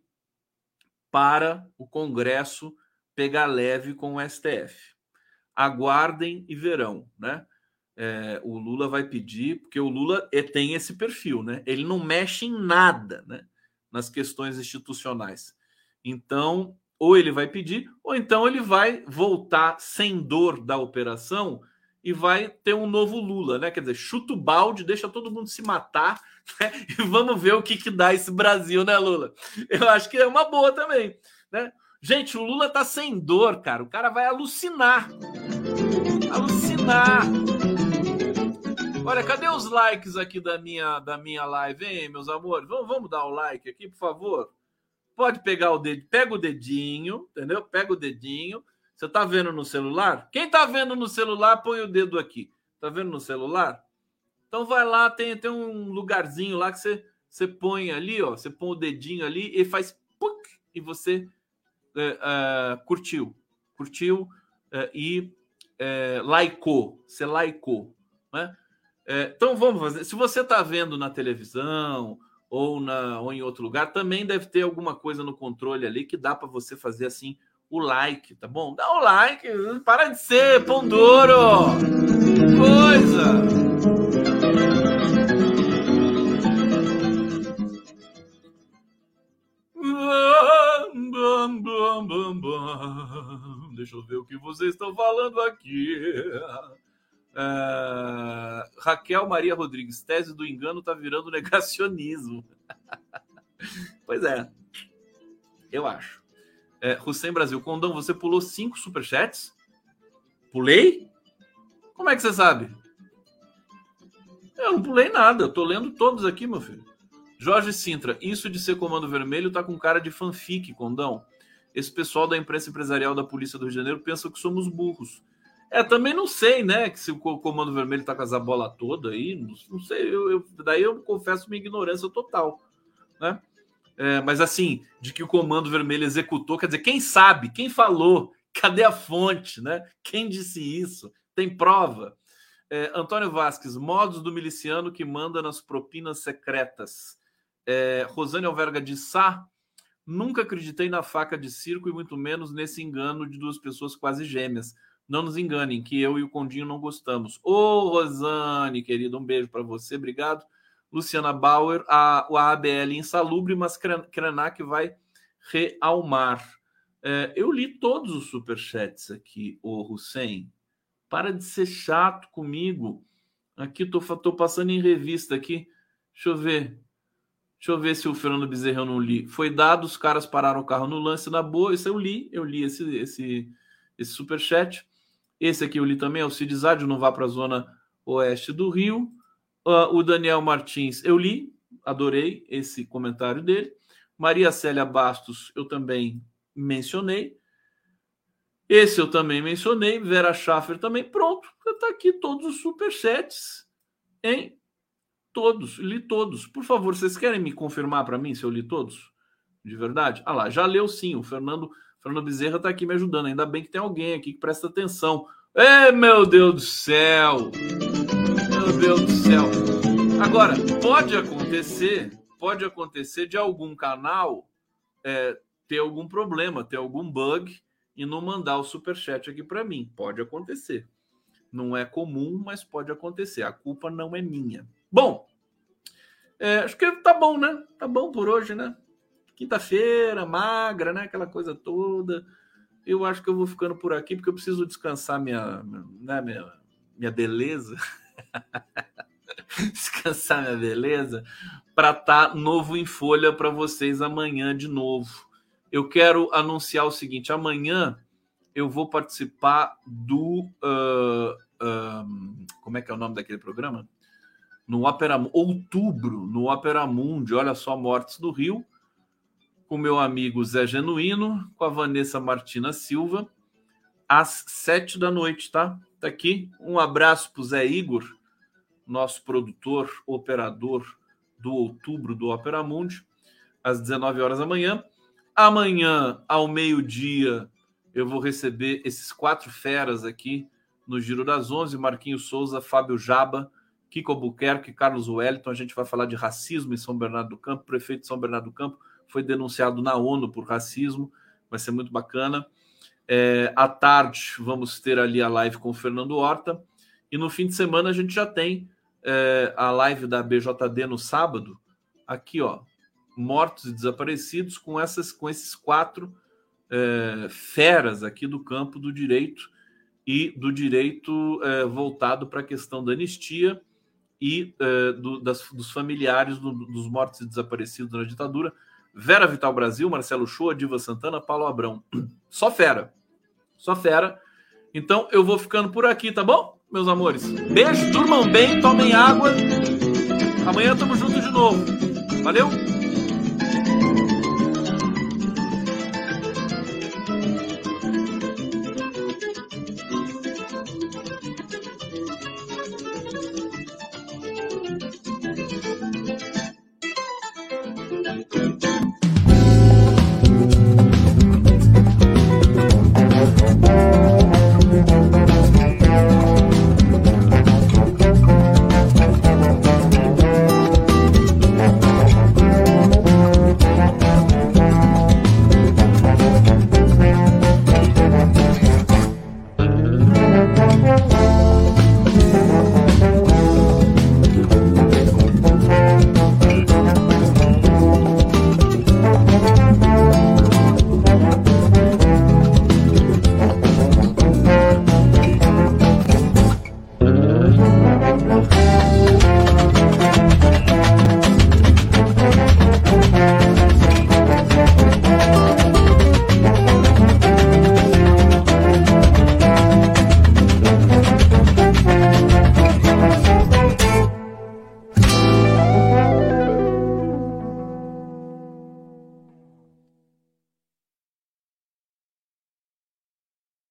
para o Congresso pegar leve com o STF. Aguardem e verão, né? É, o Lula vai pedir, porque o Lula é, tem esse perfil, né? Ele não mexe em nada, né? Nas questões institucionais. Então, ou ele vai pedir, ou então ele vai voltar sem dor da operação e vai ter um novo Lula, né? Quer dizer, chuta o balde, deixa todo mundo se matar né? E vamos ver o que, que dá esse Brasil, né, Lula? Eu acho que é uma boa também, né? Gente, o Lula tá sem dor, cara. O cara vai alucinar. Alucinar. Olha, cadê os likes aqui da minha da minha live, hein, meus amores? Vamos, vamos dar o like aqui, por favor. Pode pegar o dedo, pega o dedinho, entendeu? Pega o dedinho. Você tá vendo no celular? Quem tá vendo no celular, põe o dedo aqui. Tá vendo no celular? Então vai lá, tem, tem um lugarzinho lá que você, você põe ali, ó, você põe o dedinho ali e faz puc, e você é, é, curtiu, curtiu é, e é, laicou, você laicou, né? É, então vamos fazer. Se você está vendo na televisão ou, na, ou em outro lugar, também deve ter alguma coisa no controle ali que dá para você fazer assim o like, tá bom? Dá o like, para de ser pão duro, coisa. Deixa eu ver o que vocês estão falando aqui. É... Raquel Maria Rodrigues, tese do engano está virando negacionismo. pois é, eu acho. É, Hussein Brasil, Condão, você pulou cinco superchats? Pulei? Como é que você sabe? Eu não pulei nada, tô lendo todos aqui, meu filho. Jorge Sintra, isso de ser comando vermelho tá com cara de fanfic, Condão. Esse pessoal da imprensa empresarial da Polícia do Rio de Janeiro pensa que somos burros. É, também não sei, né? Que se o Comando Vermelho tá com essa bola toda aí, não, sei. Eu, eu, daí eu confesso minha ignorância total, né? É, mas assim, de que o Comando Vermelho executou, quer dizer, quem sabe, quem falou, cadê a fonte, né? Quem disse isso? Tem prova? É, Antônio Vasques, modos do miliciano que manda nas propinas secretas. É, Rosane Alverga de Sá, Nunca acreditei na faca de circo e muito menos nesse engano de duas pessoas quase gêmeas. Não nos enganem, que eu e o Condinho não gostamos. Ô, Rosane, querido, um beijo para você, obrigado. Luciana Bauer, a, a ABL insalubre, mas Krenak vai realmar. É, eu li todos os superchats aqui, o Hussein. Para de ser chato comigo. Aqui, tô, tô passando em revista aqui. Deixa eu ver. Deixa eu ver se o Fernando Bezerra eu não li. Foi dado, os caras pararam o carro no lance na boa. Isso eu li, eu li esse, esse, esse superchat. Esse aqui eu li também, o Cid não vá para a zona oeste do Rio. Uh, o Daniel Martins, eu li, adorei esse comentário dele. Maria Célia Bastos, eu também mencionei. Esse eu também mencionei. Vera Schaffer também. Pronto, está aqui todos os superchats. Hein? Todos, li todos. Por favor, vocês querem me confirmar para mim se eu li todos? De verdade? Ah lá, já leu sim. O Fernando, Fernando Bezerra está aqui me ajudando. Ainda bem que tem alguém aqui que presta atenção. Ei, meu Deus do céu! Meu Deus do céu! Agora, pode acontecer, pode acontecer de algum canal é, ter algum problema, ter algum bug e não mandar o super chat aqui para mim. Pode acontecer. Não é comum, mas pode acontecer. A culpa não é minha. Bom, é, acho que tá bom, né? Tá bom por hoje, né? Quinta-feira, magra, né? Aquela coisa toda. Eu acho que eu vou ficando por aqui porque eu preciso descansar minha, né, minha, minha beleza. descansar minha beleza para estar tá novo em folha para vocês amanhã de novo eu quero anunciar o seguinte: amanhã eu vou participar do. Uh, uh, como é que é o nome daquele programa? No Opera Outubro, no Opera Mundi, olha só, Mortes do Rio, com meu amigo Zé Genuíno, com a Vanessa Martina Silva, às sete da noite, tá? Tá aqui. Um abraço para o Zé Igor, nosso produtor, operador do outubro do Opera Mundi, às 19 horas da manhã. Amanhã, ao meio-dia, eu vou receber esses quatro feras aqui no Giro das Onze: Marquinhos Souza, Fábio Jaba, Kiko Albuquerque, Carlos Wellington. A gente vai falar de racismo em São Bernardo do Campo. Prefeito de São Bernardo do Campo foi denunciado na ONU por racismo. Vai ser muito bacana. É, à tarde, vamos ter ali a live com o Fernando Horta. E no fim de semana, a gente já tem é, a live da BJD no sábado. Aqui, ó, mortos e desaparecidos com, essas, com esses quatro é, feras aqui do campo do direito e do direito é, voltado para a questão da anistia e é, do, das, dos familiares do, dos mortos e desaparecidos na ditadura. Vera Vital Brasil, Marcelo Shoa, Diva Santana, Paulo Abrão. Só fera. Só fera. Então eu vou ficando por aqui, tá bom, meus amores? Beijo, durmam bem, tomem água. Amanhã estamos juntos de novo. Valeu!